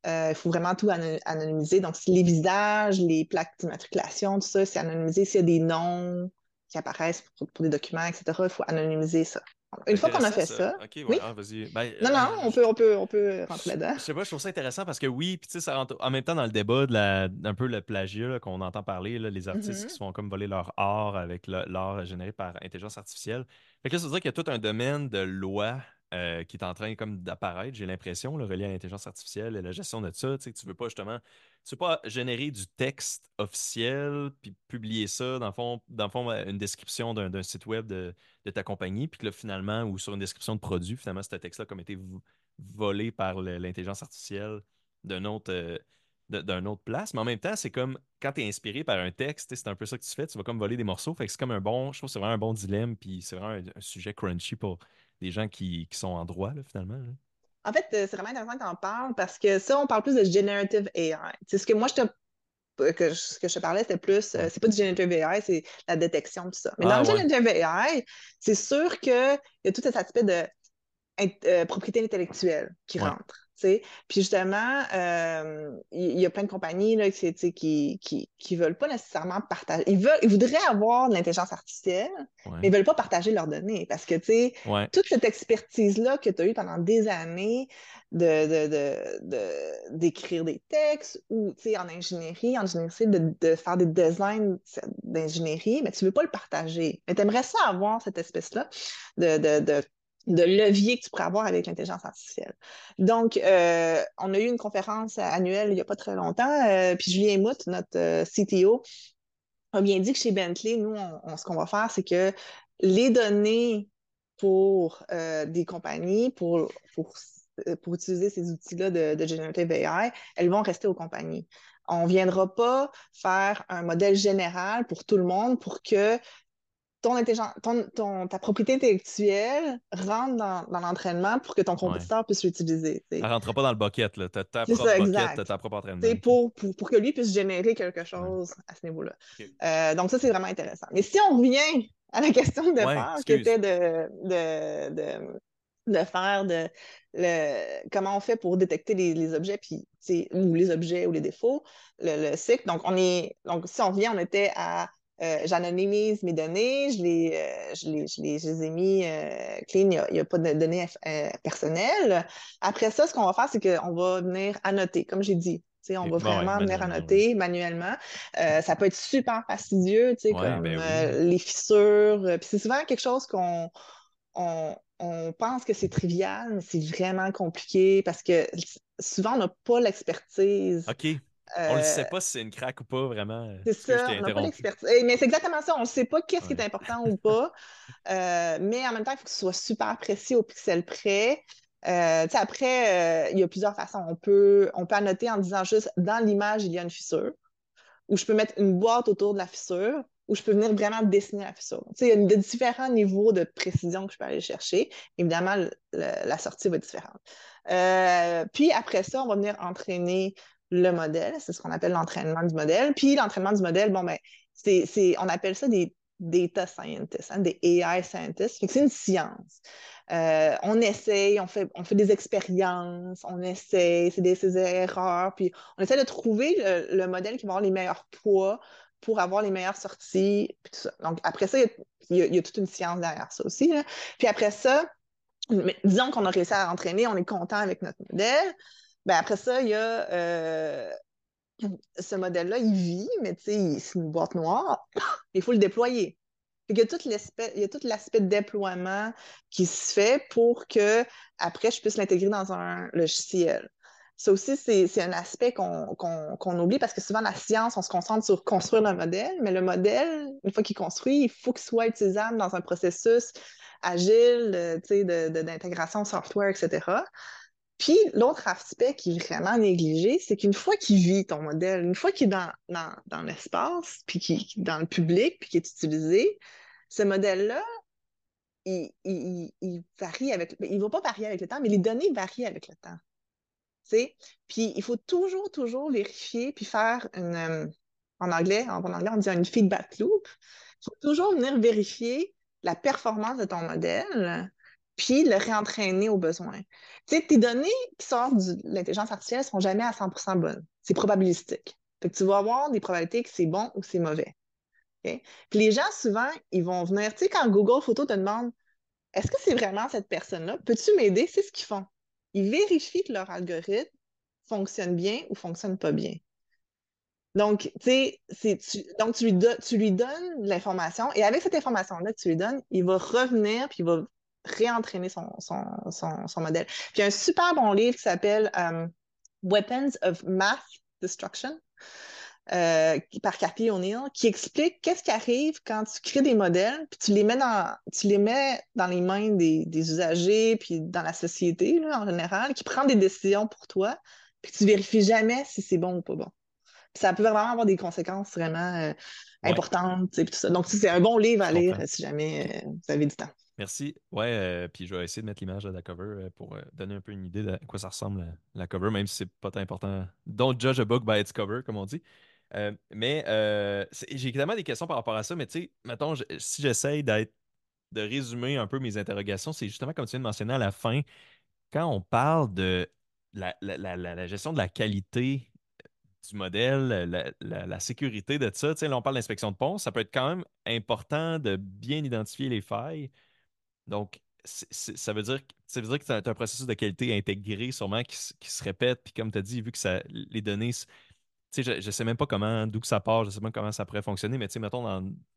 Euh, il faut vraiment tout anonymiser. Donc, les visages, les plaques d'immatriculation, tout ça, c'est anonymisé. S'il y a des noms qui apparaissent pour, des documents, etc., il faut anonymiser ça. Une fois qu'on a fait ça. oui? Ah, vas-y. Ben, non, non, euh, on, peut, on, peut, on peut rentrer là-dedans. Je sais pas, je trouve ça intéressant parce que oui, puis tu sais, ça rentre en même temps dans le débat de la, un peu le plagiat qu'on entend parler, là, les artistes qui mm-hmm. se font comme voler leur art avec l'art généré par intelligence artificielle. Fait que là, ça veut dire qu'il y a tout un domaine de loi euh, qui est en train comme d'apparaître, j'ai l'impression, le relié à l'intelligence artificielle et la gestion de ça. Tu sais, tu veux pas justement tu veux pas générer du texte officiel puis publier ça dans le fond, dans le fond une description d'un site web de, ta compagnie, puis que là, finalement, ou sur une description de produit, finalement, ce texte-là comme été volé par l'intelligence artificielle d'un autre, euh, autre place. Mais en même temps, c'est comme quand tu es inspiré par un texte, c'est un peu ça que tu fais, tu vas comme voler des morceaux. C'est comme un bon, je trouve c'est vraiment un bon dilemme, puis c'est vraiment un, sujet crunchy pour des gens qui, sont en droit, finalement. En fait, euh, c'est vraiment intéressant qu'on en parle parce que ça, on parle plus de generative AI. C'est ce que moi, je te que ce que je te parlais, c'était plus, euh, c'est pas du generative AI, c'est la détection, tout ça. Mais dans ah, le generative AI, c'est sûr qu'il y a tout cet aspect de euh, propriété intellectuelle qui rentre. Puis justement, euh, il y, a plein de compagnies là, qui ne qui, qui, veulent pas nécessairement partager. Ils, veulent, ils voudraient avoir de l'intelligence artificielle, mais ils ne veulent pas partager leurs données. Parce que toute cette expertise-là que tu as eue pendant des années d'écrire de, de, des textes ou en ingénierie, en ingénierie, de, de faire des designs d'ingénierie, mais tu ne veux pas le partager. Mais tu aimerais ça avoir cette espèce-là de de levier que tu pourrais avoir avec l'intelligence artificielle. Donc, euh, on a eu une conférence annuelle il n'y a pas très longtemps, euh, puis Julien Mout, notre euh, CTO, a bien dit que chez Bentley, nous, ce qu'on va faire, c'est que les données pour des compagnies, pour, pour, pour utiliser ces outils-là de, de Generative AI, elles vont rester aux compagnies. On ne viendra pas faire un modèle général pour tout le monde pour que ton, ta propriété intellectuelle rentre dans, l'entraînement pour que ton compétiteur puisse l'utiliser. Elle ne rentre pas dans le bucket, là. Tu as ta propre ça, bucket, ta propre entraînement. Pour, pour, que lui puisse générer quelque chose à ce niveau-là. Euh, donc, ça, c'est vraiment intéressant. Mais si on revient à la question de départ, qui était de, de, de, faire de le, comment on fait pour détecter les, objets puis, ou les objets ou les défauts, le, le cycle. Donc, on est, donc, si on revient, on était à euh, j'anonymise mes données, je les, euh, je les, je les, je les ai mis euh, clean, il n'y a, pas de données personnelles. Après ça, ce qu'on va faire, c'est qu'on va venir annoter, comme j'ai dit. On va vraiment venir annoter manuellement. ça peut être super fastidieux, comme ben les fissures. Puis c'est souvent quelque chose qu'on on, on pense que c'est trivial, mais c'est vraiment compliqué parce que souvent, on n'a pas l'expertise. On ne sait euh, pas si c'est une craque ou pas, vraiment. Euh, c'est ça, on n'a pas l'expertise. Mais c'est exactement ça, on ne sait pas qu'est-ce qui est important ou pas. [LAUGHS] Euh, mais en même temps, il faut que ce soit super précis au pixel près. après, il y a plusieurs façons. On peut, on peut annoter en disant juste dans l'image, il y a une fissure, ou je peux mettre une boîte autour de la fissure, ou je peux venir vraiment dessiner la fissure. il y a de différents niveaux de précision que je peux aller chercher. Évidemment, la sortie va être différente. puis après ça, on va venir entraîner le modèle, c'est ce qu'on appelle l'entraînement du modèle. Puis l'entraînement du modèle, bon, ben, c'est, on appelle ça des data scientists, hein, des AI scientists. c'est une science. Euh, on essaye, on fait, on fait des expériences, on essaye, c'est des, erreurs, puis on essaie de trouver le, modèle qui va avoir les meilleurs poids pour avoir les meilleures sorties. Donc, après ça, il y, a, toute une science derrière ça aussi. Puis après ça, disons qu'on a réussi à entraîner, on est content avec notre modèle. Ben après ça, il y a euh, ce modèle-là, il vit, mais tu sais, c'est une boîte noire. [COUGHS] Il faut le déployer. Il y a tout l'aspect de déploiement qui se fait pour que après je puisse l'intégrer dans un logiciel. Ça aussi, c'est un aspect qu'on oublie parce que souvent, la science, on se concentre sur construire le modèle, mais le modèle, une fois qu'il est construit, il faut qu'il soit utilisable dans un processus agile euh, d'intégration software, etc. Puis l'autre aspect qui est vraiment négligé, c'est qu'une fois qu'il vit ton modèle, une fois qu'il est dans, dans, l'espace, puis qu'il est dans le public, puis qu'il est utilisé, ce modèle-là, il, il, varie avec. Il ne va pas varier avec le temps, mais les données varient avec le temps. Puis il faut toujours, toujours vérifier, puis faire une. Euh, en anglais, en, anglais, on dit une feedback loop. Il faut toujours venir vérifier la performance de ton modèle, puis le réentraîner au besoin. Tu sais, tes données qui sortent de l'intelligence artificielle ne sont jamais à 100% bonnes. C'est probabilistique. Fait tu vas avoir des probabilités que c'est bon ou c'est mauvais. Puis les gens, souvent, ils vont venir, tu sais, quand Google Photo te demande est-ce que c'est vraiment cette personne-là? Peux-tu m'aider? C'est ce qu'ils font. Ils vérifient que leur algorithme fonctionne bien ou fonctionne pas bien. Donc, tu sais, donc tu lui, tu lui donnes l'information et avec cette information-là que tu lui donnes, il va revenir puis il va réentraîner son, son, modèle. Puis il y a un super bon livre qui s'appelle euh, Weapons of Math Destruction. Euh, par Cathy O'Neill, qui explique qu'est-ce qui arrive quand tu crées des modèles, puis tu les mets dans, tu les mets dans les mains des, usagers, puis dans la société en général, qui prend des décisions pour toi, puis tu vérifies jamais si c'est bon ou pas bon. ça peut vraiment avoir des conséquences vraiment euh, importantes, tout ça. Donc, c'est un bon livre à lire si jamais euh, vous avez du temps. Merci. Ouais, puis je vais essayer de mettre l'image de la cover pour donner un peu une idée de quoi ça ressemble la, cover, même si c'est pas tant important. Don't judge a book by its cover, comme on dit. Euh, mais euh, j'ai évidemment des questions par rapport à ça, mais tu sais, mettons, si j'essaye d'être de résumer un peu mes interrogations, c'est justement comme tu viens de mentionner à la fin, quand on parle de la, gestion de la qualité du modèle, la, sécurité de ça, tu sais, là, on parle d'inspection de pont, ça peut être quand même important de bien identifier les failles. Donc, ça veut dire, ça veut dire que c'est un processus de qualité intégré sûrement qui, se répète, puis comme tu as dit, vu que ça, les données je, ne sais même pas comment, d'où que ça part, je sais même comment ça pourrait fonctionner, mais tu sais, mettons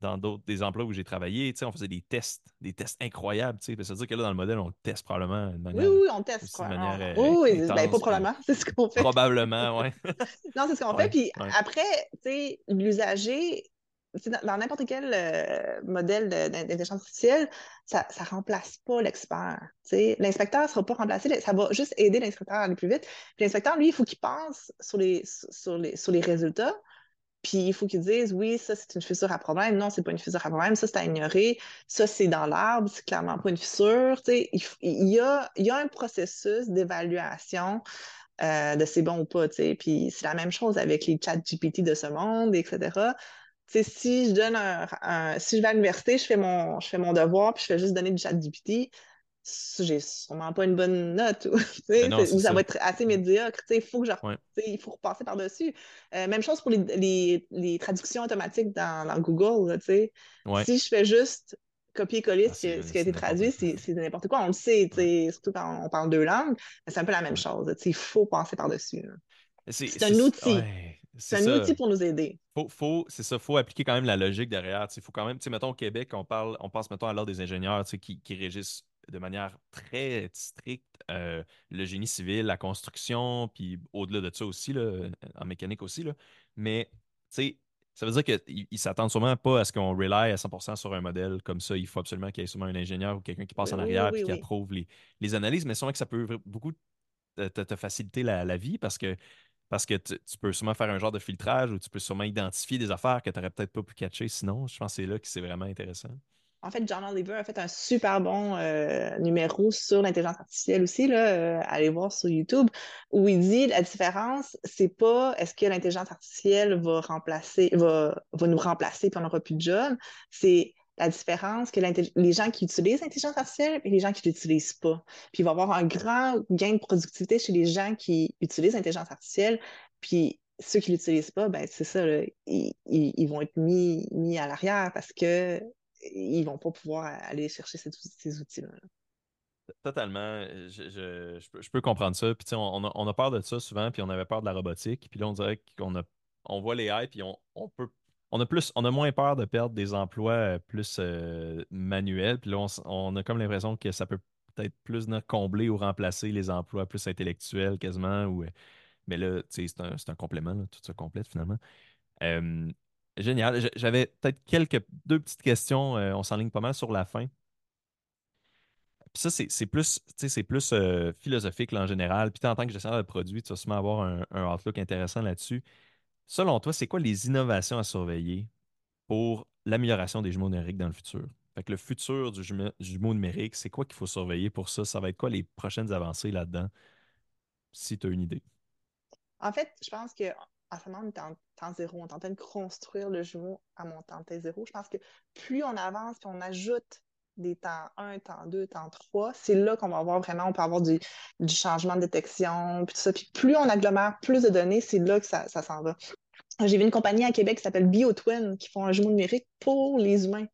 dans, d'autres, des emplois où j'ai travaillé, tu sais, on faisait des tests, des tests incroyables, tu sais. Ça veut dire que là, dans le modèle, on le teste probablement de manière. Oui, oui, on teste. probablement. Euh, oui, ben, pas probablement, c'est ce qu'on fait. Probablement, oui. [LAUGHS] non, c'est ce qu'on fait. Puis après, tu sais, l'usager, dans n'importe quel euh, modèle d'intelligence artificielle, ça ne remplace pas l'expert. L'inspecteur ne sera pas remplacé, ça va juste aider l'inspecteur à aller plus vite. L'inspecteur, lui, il faut qu'il pense sur les, sur les, sur les résultats, puis il faut qu'il dise oui, ça c'est une fissure à problème, non, c'est pas une fissure à problème, ça c'est à ignorer, ça c'est dans l'arbre, c'est clairement pas une fissure. Il, il, y a, il y a un processus d'évaluation euh, de c'est bon ou pas. Puis c'est la même chose avec les chats GPT de ce monde, etc si je donne un, si je vais à l'université, je fais mon je fais mon devoir puis je fais juste donner du chat GPT, j'ai sûrement pas une bonne note [LAUGHS] ou, ben ça, va être assez médiocre. Il faut que je il faut repasser par-dessus. Euh, même chose pour les, les, traductions automatiques dans, dans Google. Si je fais juste copier-coller ah, ce, qui a été traduit, c'est n'importe quoi. On le sait, surtout quand on parle deux langues, c'est un peu la même chose. Il faut passer par-dessus. C'est un outil. C'est un outil pour nous aider. Faut, faut, c'est ça, faut appliquer quand même la logique derrière. Il faut quand même, mettons au Québec, on parle, on pense mettons à l'ordre des ingénieurs qui, qui régissent de manière très stricte euh, le génie civil, la construction, puis au-delà de ça aussi, là, en mécanique aussi. Là. Mais ça veut dire qu'ils ne s'attendent sûrement pas à ce qu'on rely à 100% sur un modèle comme ça. Il faut absolument qu'il y ait sûrement un ingénieur ou quelqu'un qui passe en arrière et qui approuve les, les, analyses. Mais sûrement que ça peut beaucoup te, te faciliter la, la, vie parce que parce que tu, peux sûrement faire un genre de filtrage ou tu peux sûrement identifier des affaires que tu n'aurais peut-être pas pu catcher sinon. Je pense que c'est là que c'est vraiment intéressant. En fait, John Oliver a fait un super bon euh, numéro sur l'intelligence artificielle aussi, là, euh, allez voir sur YouTube, où il dit la différence, c'est pas est-ce que l'intelligence artificielle va remplacer, va, va nous remplacer puis on n'aura plus de job, c'est la différence que les gens qui utilisent l'intelligence artificielle et les gens qui ne l'utilisent pas. Puis il va y avoir un grand gain de productivité chez les gens qui utilisent l'intelligence artificielle, puis ceux qui ne l'utilisent pas, ben c'est ça, ils, vont être mis, mis à l'arrière parce qu'ils ne vont pas pouvoir aller chercher ces, outils-là. Totalement. Je, je- je peux, comprendre ça. Puis, on, on a peur de ça souvent, puis on avait peur de la robotique. Puis là, on dirait qu'on a, on voit les hypes, puis on, on peut, on a moins peur de perdre des emplois euh, plus euh, manuels. Puis là, on, a comme l'impression que ça peut peut-être plus combler ou remplacer les emplois plus intellectuels quasiment. Ou, euh, mais là, c'est un, complément, tout ça complète finalement. Génial. J'avais peut-être quelques, deux petites questions. on s'enligne pas mal sur la fin. Puis ça, c'est plus, philosophique en général. Puis en tant que gestionnaire de produit, tu vas sûrement avoir un outlook intéressant là-dessus. Selon toi, c'est quoi les innovations à surveiller pour l'amélioration des jumeaux numériques dans le futur? Fait que le futur du jume- jumeau numérique, c'est quoi qu'il faut surveiller pour ça? Ça va être quoi les prochaines avancées là-dedans, si tu as une idée? En fait, je pense que en ce moment, on est en temps zéro. On est en train de construire le jumeau à mon temps T zéro. Je pense que plus on avance, puis on ajoute des temps 1, temps 2, temps 3, c'est là qu'on va avoir vraiment, on peut avoir du, changement de détection, puis tout ça. Puis plus on agglomère plus de données, c'est là que ça s'en va. J'ai vu une compagnie à Québec qui s'appelle BioTwin, qui font un jumeau numérique pour les humains.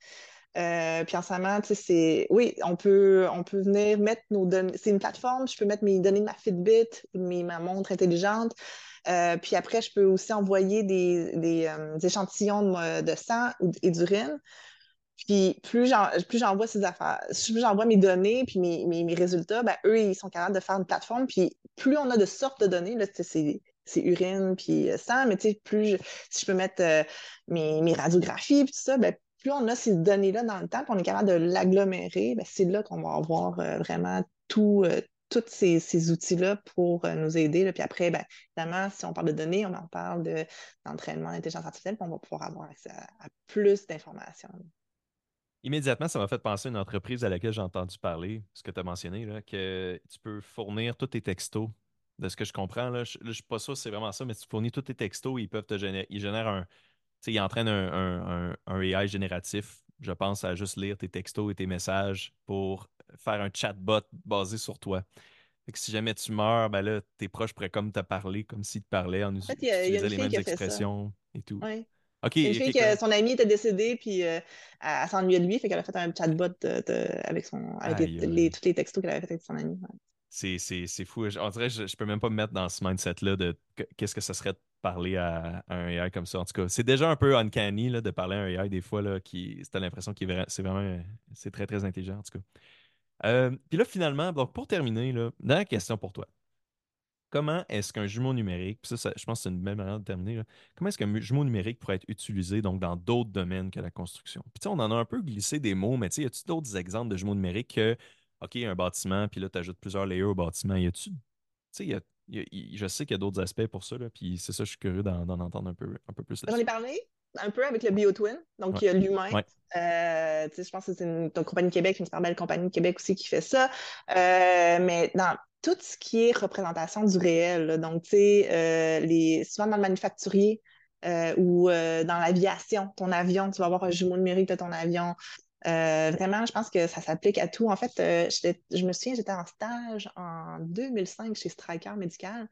Euh, puis en ce moment, c'est. Oui, on peut, on peut venir mettre nos données. C'est une plateforme, je peux mettre mes données de ma Fitbit, ma montre intelligente. Euh, puis après, je peux aussi envoyer des, des, euh, échantillons de, sang et d'urine. Puis plus j'en- plus j'envoie ces affaires, plus j'envoie mes données puis mes, mes, résultats, ben, eux, ils sont capables de faire une plateforme. Puis plus on a de sortes de données, là, c'est c'est urine puis euh, sang, mais tu sais, plus je- si je peux mettre euh, mes, mes radiographies puis tout ça, ben, plus on a ces données-là dans le temps, puis on est capable de l'agglomérer, ben, c'est là qu'on va avoir euh, vraiment tout, tous ces, ces outils-là pour nous aider. là. Puis après, ben, évidemment, si on parle de données, on en parle de- d'entraînement d'intelligence artificielle, puis on va pouvoir avoir accès à, à plus d'informations. Immédiatement, ça m'a fait penser à une entreprise à laquelle j'ai entendu parler, ce que tu as mentionné, là, que tu peux fournir tous tes textos. De ce que je comprends, là, je ne suis pas sûr si c'est vraiment ça, mais tu fournis tous tes textos, ils peuvent te générer, ils génèrent un, ils entraînent un, un, un- un AI génératif, je pense, à juste lire tes textos et tes messages pour faire un chatbot basé sur toi. Fait que si jamais tu meurs, ben là, tes proches pourraient comme te parler, comme s'ils te parlaient, en En fait, il y a, il y a utilisaient une les mêmes expressions et tout. C'est une fille que son ami était décédé, puis euh, elle, s'ennuyait de lui, fait qu'elle a fait un chatbot de- de- avec, son, avec les, tous les textos qu'elle avait fait avec son ami. ouais. C'est, fou. On dirait que je, je peux même pas me mettre dans ce mindset-là de que- qu'est-ce que ça serait de parler à, un AI comme ça. En tout cas, c'est déjà un peu uncanny là, de parler à un AI des fois là, qui l'impression vra- c'est vraiment c'est très très intelligent en tout cas. Euh, puis là finalement, donc pour terminer là, dernière question pour toi. Comment est-ce qu'un jumeau numérique, ça, ça, je pense que c'est une belle manière de terminer, comment est-ce qu'un jumeau numérique pourrait être utilisé donc dans d'autres domaines que la construction? Puis on en a un peu glissé des mots, mais y a-tu d'autres exemples de jumeaux numériques que, OK, un bâtiment, puis là, tu ajoutes plusieurs layers au bâtiment. Y a-tu, tu sais, y a- y a- y- je sais qu'il y a d'autres aspects pour ça, là, puis c'est ça, je suis curieux d'en entendre un peu, un peu plus J'en ai parlé un peu avec le BioTwin, donc Ouais. il y a l'humain. Ouais. Euh, je pense que c'est une, une compagnie Québec, une super belle compagnie de Québec aussi qui fait ça. Euh, mais dans tout ce qui est représentation du réel, là, donc tu sais, euh, les, souvent dans le manufacturier euh, ou euh, dans l'aviation, ton avion, tu vas avoir un jumeau numérique de ton avion. Euh, vraiment, je pense que ça s'applique à tout. En fait, euh, je me souviens, j'étais en stage en 2005 chez Stryker Médical.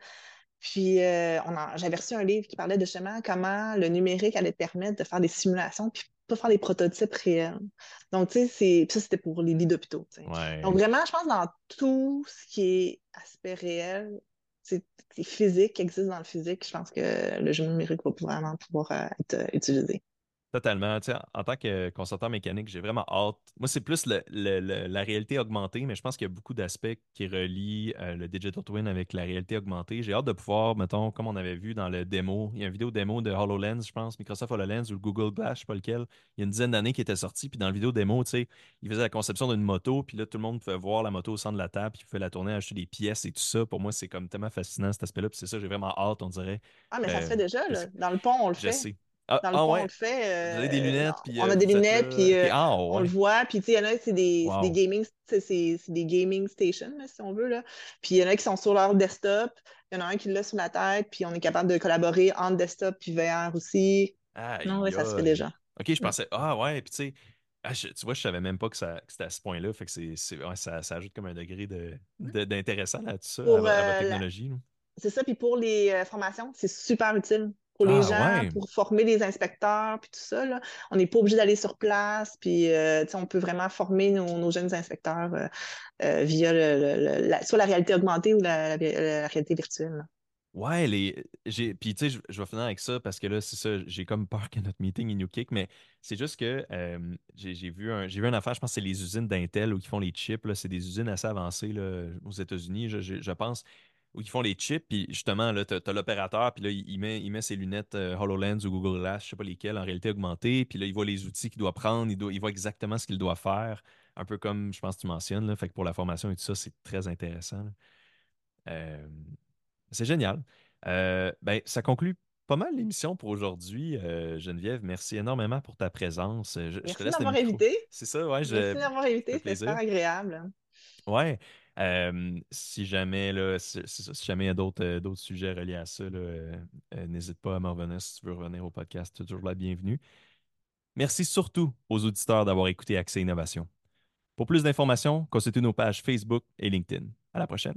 Puis euh, j'avais reçu un livre qui parlait de justement comment le numérique allait te permettre de faire des simulations puis pas faire des prototypes réels. Donc, tu sais, c'est... ça, c'était pour les lits d'hôpitaux. Ouais. Donc, vraiment, je pense dans tout ce qui est aspect réel, c'est physique, qui existe dans le physique, je pense que le jeu numérique va vraiment pouvoir euh, être utilisé. Totalement. Tu sais, en tant que consultant mécanique, j'ai vraiment hâte. Moi, c'est plus le- le- le- la réalité augmentée, mais je pense qu'il y a beaucoup d'aspects qui relient euh, le Digital Twin avec la réalité augmentée. J'ai hâte de pouvoir, mettons, comme on avait vu dans le démo, il y a une vidéo démo de HoloLens, je pense, Microsoft HoloLens ou le Google Glass, je sais pas lequel, il y a une dizaine d'années qui était sorti, puis dans la vidéo démo, tu sais, il faisait la conception d'une moto, puis là, tout le monde pouvait voir la moto au centre de la table, puis il pouvait la tourner, acheter des pièces et tout ça. Pour moi, c'est comme tellement fascinant cet aspect-là, puis c'est ça, j'ai vraiment hâte, on dirait. Ah, mais ça se Euh, fait déjà, là. Dans le pont, on le Je fait. sais. Ah, Dans le ah pont, on ouais, le fait. vous avez des lunettes, puis on a des lunettes, puis on le ouais. voit. Puis, tu sais, il y en a, c'est des, des gaming, c'est des gaming stations, là, si on veut, là. Puis, il y en a qui sont sur leur desktop. Il y en a un qui l'a sur la tête, puis on est capable de collaborer entre desktop puis VR aussi. Non, oui, Aïe, ça se fait déjà. Ok, je pensais, ah ouais, puis tu sais, ah, je- tu vois, je savais même pas que, c'était à ce point-là. Fait que c'est, ouais, ça, ça ajoute comme un degré de, de- d'intéressant là, tout ça, à, Pour, à votre euh, la- technologie. C'est ça, puis pour les euh, formations, c'est super utile. Pour les Ah gens, ouais. pour former les inspecteurs, puis tout ça. là. On n'est pas obligé d'aller sur place, puis euh, on peut vraiment former nos, nos jeunes inspecteurs euh, euh, via le, la, soit la réalité augmentée ou la, la- la réalité virtuelle. là. Ouais, les. J'ai... Puis, tu sais, je, je vais finir avec ça parce que là, c'est ça, j'ai comme peur que notre meeting il nous kick, mais c'est juste que euh, j'ai, j'ai vu un, j'ai vu une affaire, je pense que c'est les usines d'Intel où ils font les chips, là. C'est des usines assez avancées là, aux États-Unis, je, je- je pense, où ils font les chips, puis justement, là, t'as, l'opérateur, puis là, il, met, il met ses lunettes euh, HoloLens ou Google Glass, je sais pas lesquelles, en réalité augmentée, puis là, il voit les outils qu'il doit prendre, il, doit, il voit exactement ce qu'il doit faire, un peu comme, je pense que tu mentionnes, là. Fait que pour la formation et tout ça, c'est très intéressant. Euh, c'est génial. Euh, ben, ça conclut pas mal l'émission pour aujourd'hui. Euh, Geneviève, merci énormément pour ta présence. Je, Merci micro. invité. C'est ça, ouais, Merci je, m'avoir ça invité, c'était super agréable. Ouais. Euh, si jamais, là, si, jamais il y a d'autres euh, sujets reliés à ça, euh, n'hésite pas à me revenir si tu veux revenir au podcast. Tu es toujours la bienvenue. Merci surtout aux auditeurs d'avoir écouté Accès Innovation. Pour plus d'informations, consultez nos pages Facebook et LinkedIn. À la prochaine.